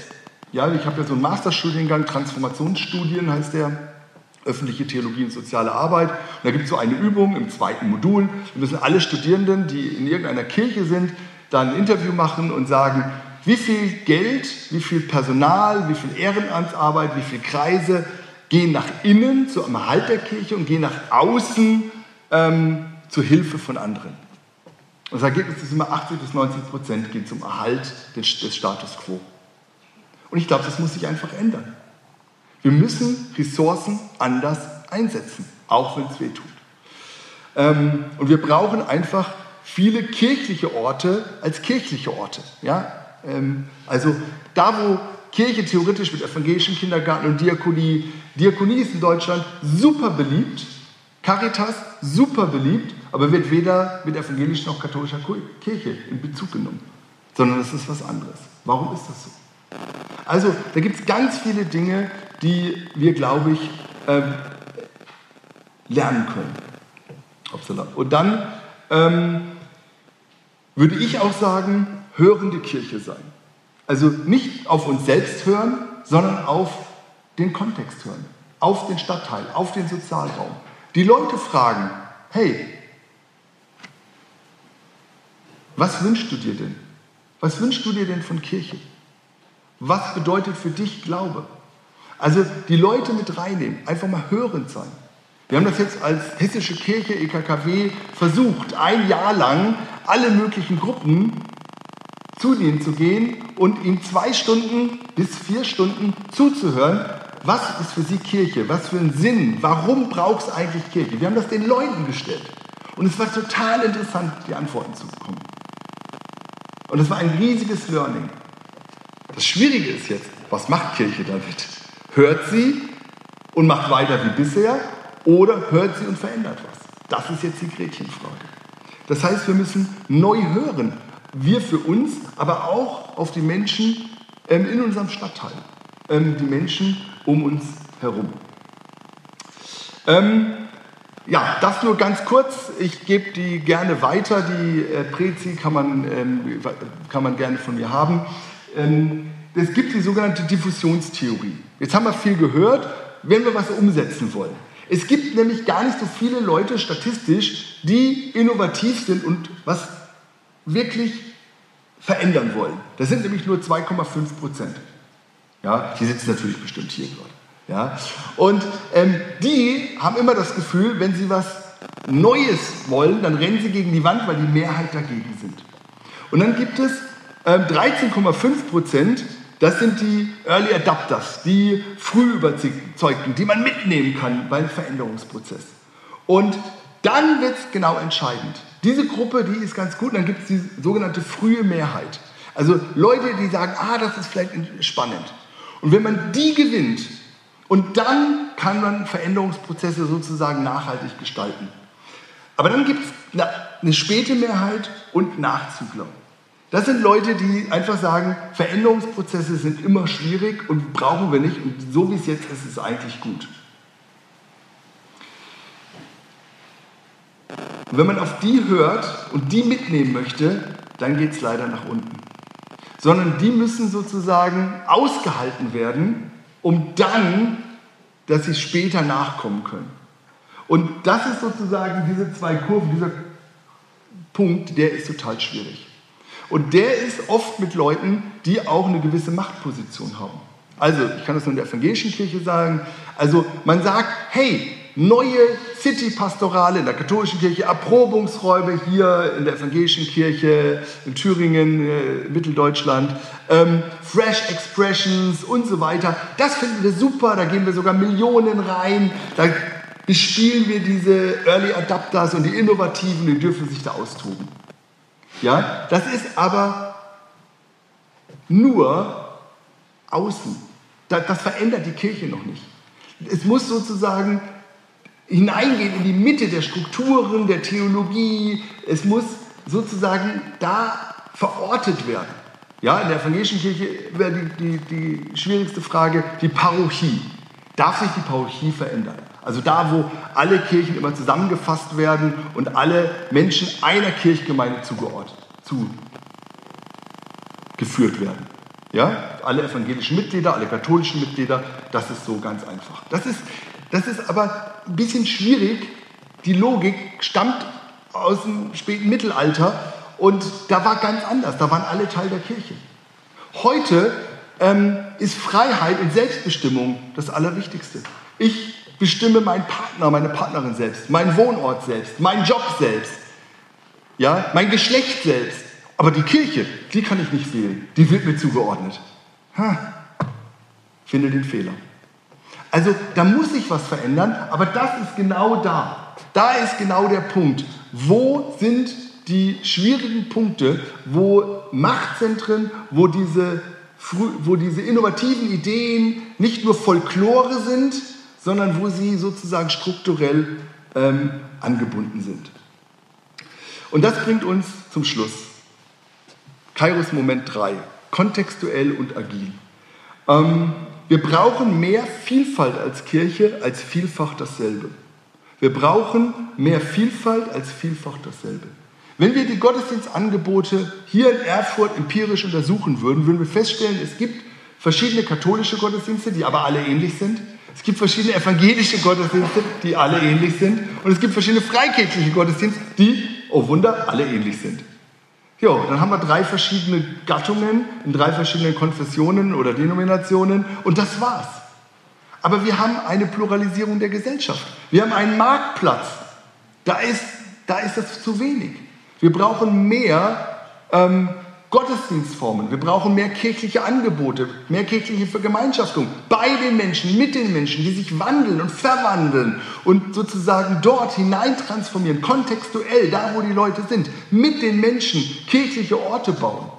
Ja, ich habe ja so einen Masterstudiengang, Transformationsstudien heißt der öffentliche Theologie und soziale Arbeit. Und da gibt es so eine Übung im zweiten Modul. Da müssen alle Studierenden, die in irgendeiner Kirche sind, dann ein Interview machen und sagen, wie viel Geld, wie viel Personal, wie viel Ehrenamtsarbeit, wie viele Kreise gehen nach innen zum Erhalt der Kirche und gehen nach außen ähm, zur Hilfe von anderen. Und das Ergebnis ist immer 80 bis 90 Prozent gehen zum Erhalt des, des Status quo. Und ich glaube, das muss sich einfach ändern. Wir müssen Ressourcen anders einsetzen, auch wenn es weh tut. Ähm, und wir brauchen einfach viele kirchliche Orte als kirchliche Orte. Ja? Ähm, also da, wo Kirche theoretisch mit evangelischen Kindergarten und Diakonie, Diakonie ist in Deutschland super beliebt, Caritas super beliebt, aber wird weder mit evangelischer noch katholischer Kirche in Bezug genommen, sondern es ist was anderes. Warum ist das so? Also da gibt es ganz viele Dinge, die wir, glaube ich, ähm, lernen können. Und dann ähm, würde ich auch sagen, hörende Kirche sein. Also nicht auf uns selbst hören, sondern auf den Kontext hören, auf den Stadtteil, auf den Sozialraum. Die Leute fragen, hey, was wünschst du dir denn? Was wünschst du dir denn von Kirche? Was bedeutet für dich Glaube? Also die Leute mit reinnehmen, einfach mal hörend sein. Wir haben das jetzt als hessische Kirche, EKKW, versucht, ein Jahr lang alle möglichen Gruppen zu denen zu gehen und ihnen zwei Stunden bis vier Stunden zuzuhören. Was ist für sie Kirche? Was für einen Sinn? Warum braucht es eigentlich Kirche? Wir haben das den Leuten gestellt. Und es war total interessant, die Antworten zu bekommen. Und es war ein riesiges Learning. Das Schwierige ist jetzt, was macht Kirche damit? Hört sie und macht weiter wie bisher oder hört sie und verändert was? Das ist jetzt die Gretchenfrage. Das heißt, wir müssen neu hören. Wir für uns, aber auch auf die Menschen ähm, in unserem Stadtteil. Ähm, die Menschen um uns herum. Ähm, ja, das nur ganz kurz. Ich gebe die gerne weiter. Die äh, Prezi kann man, ähm, kann man gerne von mir haben. Ähm, es gibt die sogenannte Diffusionstheorie. Jetzt haben wir viel gehört, wenn wir was umsetzen wollen. Es gibt nämlich gar nicht so viele Leute statistisch, die innovativ sind und was wirklich verändern wollen. Das sind nämlich nur 2,5 Prozent. Ja, die sitzen natürlich bestimmt hier gerade. Ja? Und ähm, die haben immer das Gefühl, wenn sie was Neues wollen, dann rennen sie gegen die Wand, weil die Mehrheit dagegen sind. Und dann gibt es ähm, 13,5 Prozent, das sind die Early Adapters, die Frühüberzeugten, die man mitnehmen kann beim Veränderungsprozess. Und dann wird es genau entscheidend. Diese Gruppe, die ist ganz gut, dann gibt es die sogenannte frühe Mehrheit. Also Leute, die sagen, ah, das ist vielleicht spannend. Und wenn man die gewinnt, und dann kann man Veränderungsprozesse sozusagen nachhaltig gestalten. Aber dann gibt es eine späte Mehrheit und Nachzügler. Das sind Leute, die einfach sagen, Veränderungsprozesse sind immer schwierig und brauchen wir nicht. Und so wie es jetzt ist, ist es eigentlich gut. Und wenn man auf die hört und die mitnehmen möchte, dann geht es leider nach unten. Sondern die müssen sozusagen ausgehalten werden, um dann, dass sie später nachkommen können. Und das ist sozusagen diese zwei Kurven, dieser Punkt, der ist total schwierig. Und der ist oft mit Leuten, die auch eine gewisse Machtposition haben. Also, ich kann das nur in der evangelischen Kirche sagen. Also, man sagt, hey, neue City-Pastorale in der katholischen Kirche, Erprobungsräume hier in der evangelischen Kirche, in Thüringen, äh, Mitteldeutschland, ähm, Fresh Expressions und so weiter. Das finden wir super, da gehen wir sogar Millionen rein, da bespielen wir diese Early Adapters und die Innovativen, die dürfen sich da austoben. Ja, das ist aber nur außen. Das verändert die Kirche noch nicht. Es muss sozusagen hineingehen in die Mitte der Strukturen, der Theologie. Es muss sozusagen da verortet werden. Ja, in der evangelischen Kirche wäre die, die, die schwierigste Frage die Parochie. Darf sich die Parochie verändern? Also da, wo alle Kirchen immer zusammengefasst werden und alle Menschen einer Kirchgemeinde zugeordnet, zugeführt werden. Ja? Alle evangelischen Mitglieder, alle katholischen Mitglieder, das ist so ganz einfach. Das ist, das ist aber ein bisschen schwierig. Die Logik stammt aus dem späten Mittelalter und da war ganz anders. Da waren alle Teil der Kirche. Heute ähm, ist Freiheit und Selbstbestimmung das Allerwichtigste. Ich bestimme meinen Partner, meine Partnerin selbst, meinen Wohnort selbst, meinen Job selbst, ja, mein Geschlecht selbst. Aber die Kirche, die kann ich nicht wählen. Die wird mir zugeordnet. Ha, finde den Fehler. Also da muss sich was verändern, aber das ist genau da. Da ist genau der Punkt. Wo sind die schwierigen Punkte, wo Machtzentren, wo diese, wo diese innovativen Ideen nicht nur Folklore sind, sondern wo sie sozusagen strukturell ähm, angebunden sind. Und das bringt uns zum Schluss. Kairos Moment 3, kontextuell und agil. Ähm, wir brauchen mehr Vielfalt als Kirche als vielfach dasselbe. Wir brauchen mehr Vielfalt als vielfach dasselbe. Wenn wir die Gottesdienstangebote hier in Erfurt empirisch untersuchen würden, würden wir feststellen, es gibt verschiedene katholische Gottesdienste, die aber alle ähnlich sind. Es gibt verschiedene evangelische Gottesdienste, die alle ähnlich sind. Und es gibt verschiedene freikirchliche Gottesdienste, die, oh Wunder, alle ähnlich sind. Jo, dann haben wir drei verschiedene Gattungen in drei verschiedenen Konfessionen oder Denominationen und das war's. Aber wir haben eine Pluralisierung der Gesellschaft. Wir haben einen Marktplatz. Da ist, da ist das zu wenig. Wir brauchen mehr ähm, Gottesdienstformen, wir brauchen mehr kirchliche Angebote, mehr kirchliche Vergemeinschaftung bei den Menschen, mit den Menschen, die sich wandeln und verwandeln und sozusagen dort hinein transformieren, kontextuell, da wo die Leute sind, mit den Menschen kirchliche Orte bauen.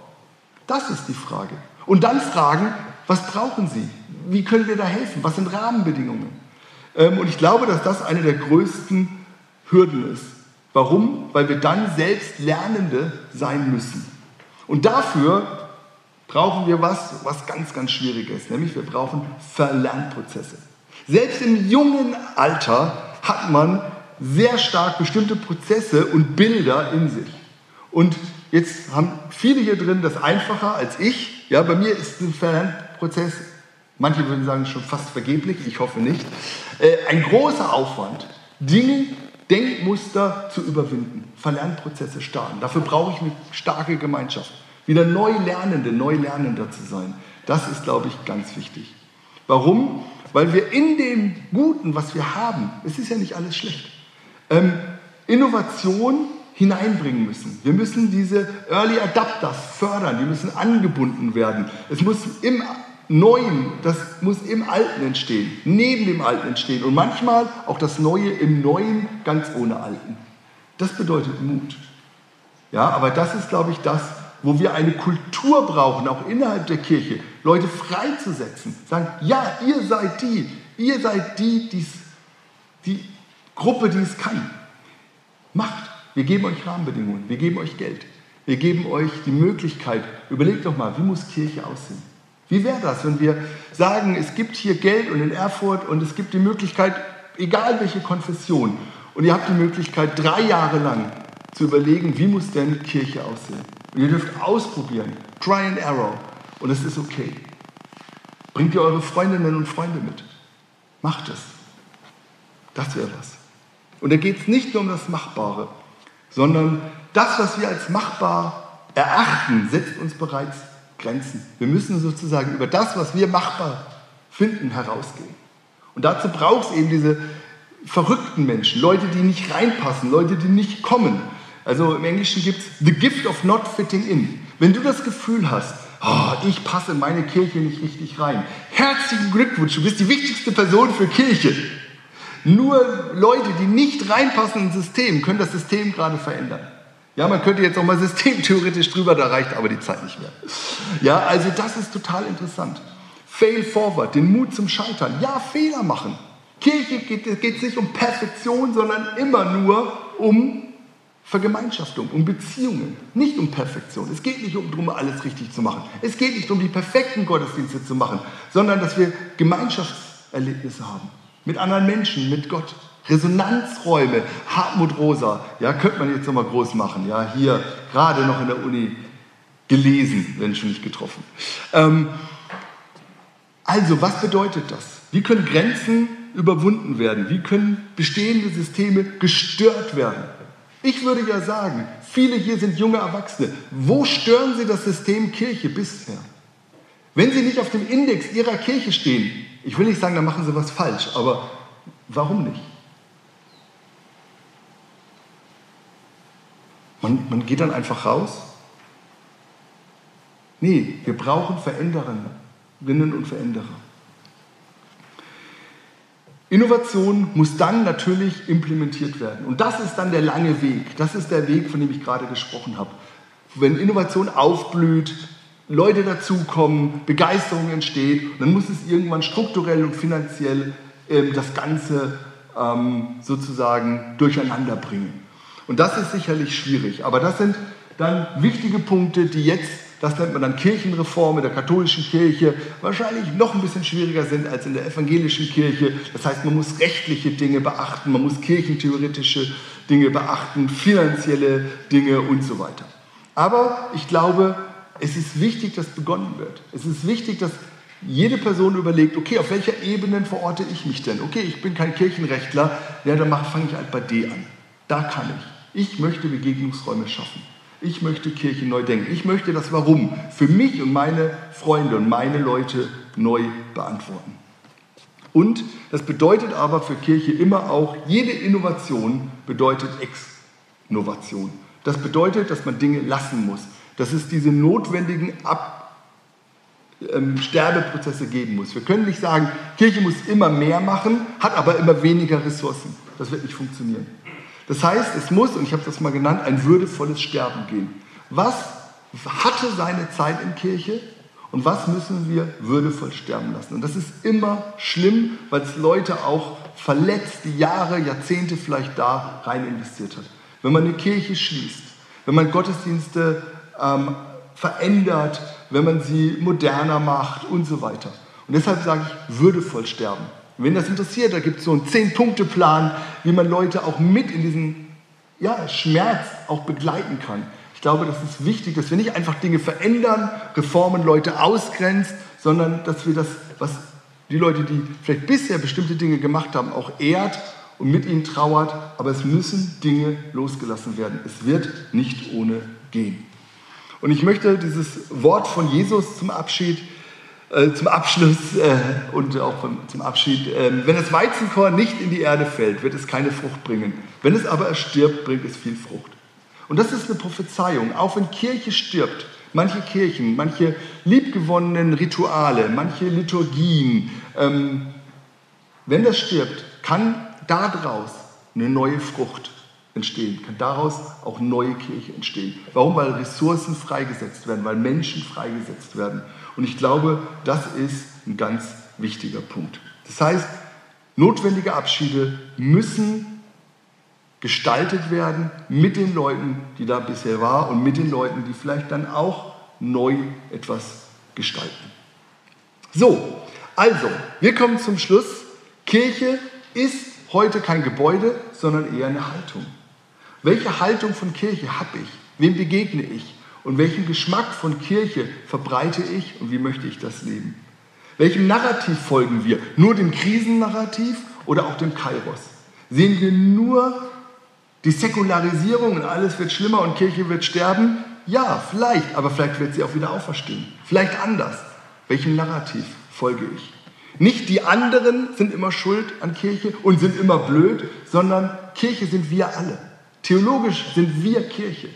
Das ist die Frage. Und dann fragen, was brauchen sie? Wie können wir da helfen? Was sind Rahmenbedingungen? Ähm, und ich glaube, dass das eine der größten Hürden ist. Warum? Weil wir dann selbst Lernende sein müssen. Und dafür brauchen wir was, was ganz, ganz schwierig ist, nämlich wir brauchen Verlernprozesse. Selbst im jungen Alter hat man sehr stark bestimmte Prozesse und Bilder in sich. Und jetzt haben viele hier drin das einfacher als ich. Ja, bei mir ist ein Verlernprozess, manche würden sagen schon fast vergeblich, ich hoffe nicht, äh, ein großer Aufwand, Dinge, Denkmuster zu überwinden, Verlernprozesse starten. Dafür brauche ich eine starke Gemeinschaft. Wieder neu Lernende, neu Lernender zu sein. Das ist, glaube ich, ganz wichtig. Warum? Weil wir in dem Guten, was wir haben, es ist ja nicht alles schlecht, ähm, Innovation hineinbringen müssen. Wir müssen diese Early Adapters fördern, die müssen angebunden werden. Es muss im Neuen, das muss im Alten entstehen, neben dem Alten entstehen und manchmal auch das Neue im Neuen ganz ohne Alten. Das bedeutet Mut. Ja, aber das ist, glaube ich, das, wo wir eine Kultur brauchen, auch innerhalb der Kirche, Leute freizusetzen. Sagen, ja, ihr seid die, ihr seid die, die's, die Gruppe, die es kann. Macht. Wir geben euch Rahmenbedingungen, wir geben euch Geld, wir geben euch die Möglichkeit. Überlegt doch mal, wie muss Kirche aussehen? Wie wäre das, wenn wir sagen, es gibt hier Geld und in Erfurt und es gibt die Möglichkeit, egal welche Konfession, und ihr habt die Möglichkeit, drei Jahre lang zu überlegen, wie muss denn Kirche aussehen? Und ihr dürft ausprobieren, try and error, und es ist okay. Bringt ihr eure Freundinnen und Freunde mit. Macht es. Das wäre was. Und da geht es nicht nur um das Machbare, sondern das, was wir als machbar erachten, setzt uns bereits Grenzen. Wir müssen sozusagen über das, was wir machbar finden, herausgehen. Und dazu braucht es eben diese verrückten Menschen, Leute, die nicht reinpassen, Leute, die nicht kommen. Also im Englischen gibt es the gift of not fitting in. Wenn du das Gefühl hast, oh, ich passe in meine Kirche nicht richtig rein, herzlichen Glückwunsch, du bist die wichtigste Person für Kirche. Nur Leute, die nicht reinpassen ins System, können das System gerade verändern. Ja, man könnte jetzt auch mal systemtheoretisch drüber, da reicht aber die Zeit nicht mehr. Ja, also das ist total interessant. Fail forward, den Mut zum Scheitern. Ja, Fehler machen. Kirche geht es nicht um Perfektion, sondern immer nur um Vergemeinschaftung, um Beziehungen, nicht um Perfektion. Es geht nicht darum, alles richtig zu machen. Es geht nicht darum, die perfekten Gottesdienste zu machen, sondern dass wir Gemeinschaftserlebnisse haben. Mit anderen Menschen, mit Gott. Resonanzräume, Hartmut Rosa, ja, könnte man jetzt nochmal groß machen, ja, hier gerade noch in der Uni gelesen, wenn schon nicht getroffen. Ähm, also, was bedeutet das? Wie können Grenzen überwunden werden? Wie können bestehende Systeme gestört werden? Ich würde ja sagen, viele hier sind junge Erwachsene. Wo stören sie das System Kirche bisher? Wenn sie nicht auf dem Index ihrer Kirche stehen, ich will nicht sagen, dann machen sie was falsch, aber warum nicht? Man, man geht dann einfach raus. Nee, wir brauchen Verändererinnen und Veränderer. Innovation muss dann natürlich implementiert werden. Und das ist dann der lange Weg. Das ist der Weg, von dem ich gerade gesprochen habe. Wenn Innovation aufblüht, Leute dazukommen, Begeisterung entsteht, dann muss es irgendwann strukturell und finanziell ähm, das Ganze ähm, sozusagen durcheinander bringen. Und das ist sicherlich schwierig. Aber das sind dann wichtige Punkte, die jetzt, das nennt man dann Kirchenreform in der katholischen Kirche, wahrscheinlich noch ein bisschen schwieriger sind als in der evangelischen Kirche. Das heißt, man muss rechtliche Dinge beachten, man muss kirchentheoretische Dinge beachten, finanzielle Dinge und so weiter. Aber ich glaube, es ist wichtig, dass begonnen wird. Es ist wichtig, dass jede Person überlegt, okay, auf welcher Ebene verorte ich mich denn? Okay, ich bin kein Kirchenrechtler, ja, dann fange ich halt bei D an. Da kann ich. Ich möchte Begegnungsräume schaffen. Ich möchte Kirche neu denken. Ich möchte das Warum für mich und meine Freunde und meine Leute neu beantworten. Und das bedeutet aber für Kirche immer auch, jede Innovation bedeutet Exnovation. Das bedeutet, dass man Dinge lassen muss, dass es diese notwendigen Ab ähm, Sterbeprozesse geben muss. Wir können nicht sagen, Kirche muss immer mehr machen, hat aber immer weniger Ressourcen. Das wird nicht funktionieren. Das heißt, es muss, und ich habe das mal genannt, ein würdevolles Sterben gehen. Was hatte seine Zeit in Kirche und was müssen wir würdevoll sterben lassen? Und das ist immer schlimm, weil es Leute auch verletzt, die Jahre, Jahrzehnte vielleicht da rein investiert hat. Wenn man eine Kirche schließt, wenn man Gottesdienste ähm, verändert, wenn man sie moderner macht und so weiter. Und deshalb sage ich, würdevoll sterben. Wenn das interessiert, da gibt es so einen Zehn-Punkte-Plan, wie man Leute auch mit in diesen ja, Schmerz auch begleiten kann. Ich glaube, das ist wichtig, dass wir nicht einfach Dinge verändern, Reformen Leute ausgrenzt, sondern dass wir das, was die Leute, die vielleicht bisher bestimmte Dinge gemacht haben, auch ehrt und mit ihnen trauert. Aber es müssen Dinge losgelassen werden. Es wird nicht ohne gehen. Und ich möchte dieses Wort von Jesus zum Abschied, äh, zum Abschluss äh, und auch vom, zum Abschied, äh, wenn das Weizenkorn nicht in die Erde fällt, wird es keine Frucht bringen. Wenn es aber erstirbt, bringt es viel Frucht. Und das ist eine Prophezeiung. Auch wenn Kirche stirbt, manche Kirchen, manche liebgewonnenen Rituale, manche Liturgien, ähm, wenn das stirbt, kann daraus eine neue Frucht entstehen, kann daraus auch neue Kirche entstehen. Warum? Weil Ressourcen freigesetzt werden, weil Menschen freigesetzt werden. Und ich glaube, das ist ein ganz wichtiger Punkt. Das heißt, notwendige Abschiede müssen gestaltet werden mit den Leuten, die da bisher waren und mit den Leuten, die vielleicht dann auch neu etwas gestalten. So, also, wir kommen zum Schluss. Kirche ist heute kein Gebäude, sondern eher eine Haltung. Welche Haltung von Kirche habe ich? Wem begegne ich? Und welchen Geschmack von Kirche verbreite ich und wie möchte ich das leben? Welchem Narrativ folgen wir? Nur dem Krisennarrativ oder auch dem Kairos? Sehen wir nur die Säkularisierung und alles wird schlimmer und Kirche wird sterben? Ja, vielleicht, aber vielleicht wird sie auch wieder auferstehen. Vielleicht anders. Welchem Narrativ folge ich? Nicht die anderen sind immer schuld an Kirche und sind immer blöd, sondern Kirche sind wir alle. Theologisch sind wir Kirche.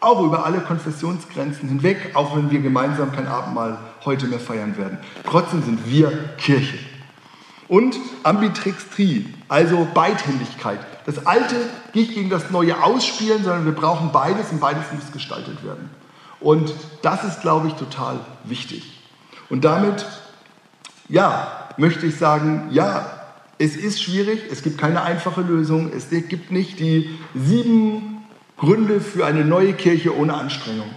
Auch über alle Konfessionsgrenzen hinweg, auch wenn wir gemeinsam kein Abendmahl heute mehr feiern werden. Trotzdem sind wir Kirche. Und Ambitrixtrie, also Beidhändigkeit. Das Alte nicht gegen das Neue ausspielen, sondern wir brauchen beides und beides muss gestaltet werden. Und das ist, glaube ich, total wichtig. Und damit, ja, möchte ich sagen, ja, es ist schwierig, es gibt keine einfache Lösung, es gibt nicht die sieben Gründe für eine neue Kirche ohne Anstrengung.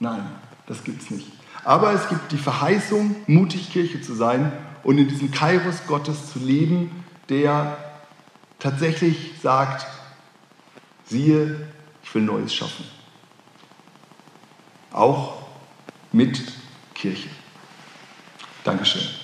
Nein, das gibt es nicht. Aber es gibt die Verheißung, mutig Kirche zu sein und in diesem Kairos Gottes zu leben, der tatsächlich sagt, siehe, ich will Neues schaffen. Auch mit Kirche. Dankeschön.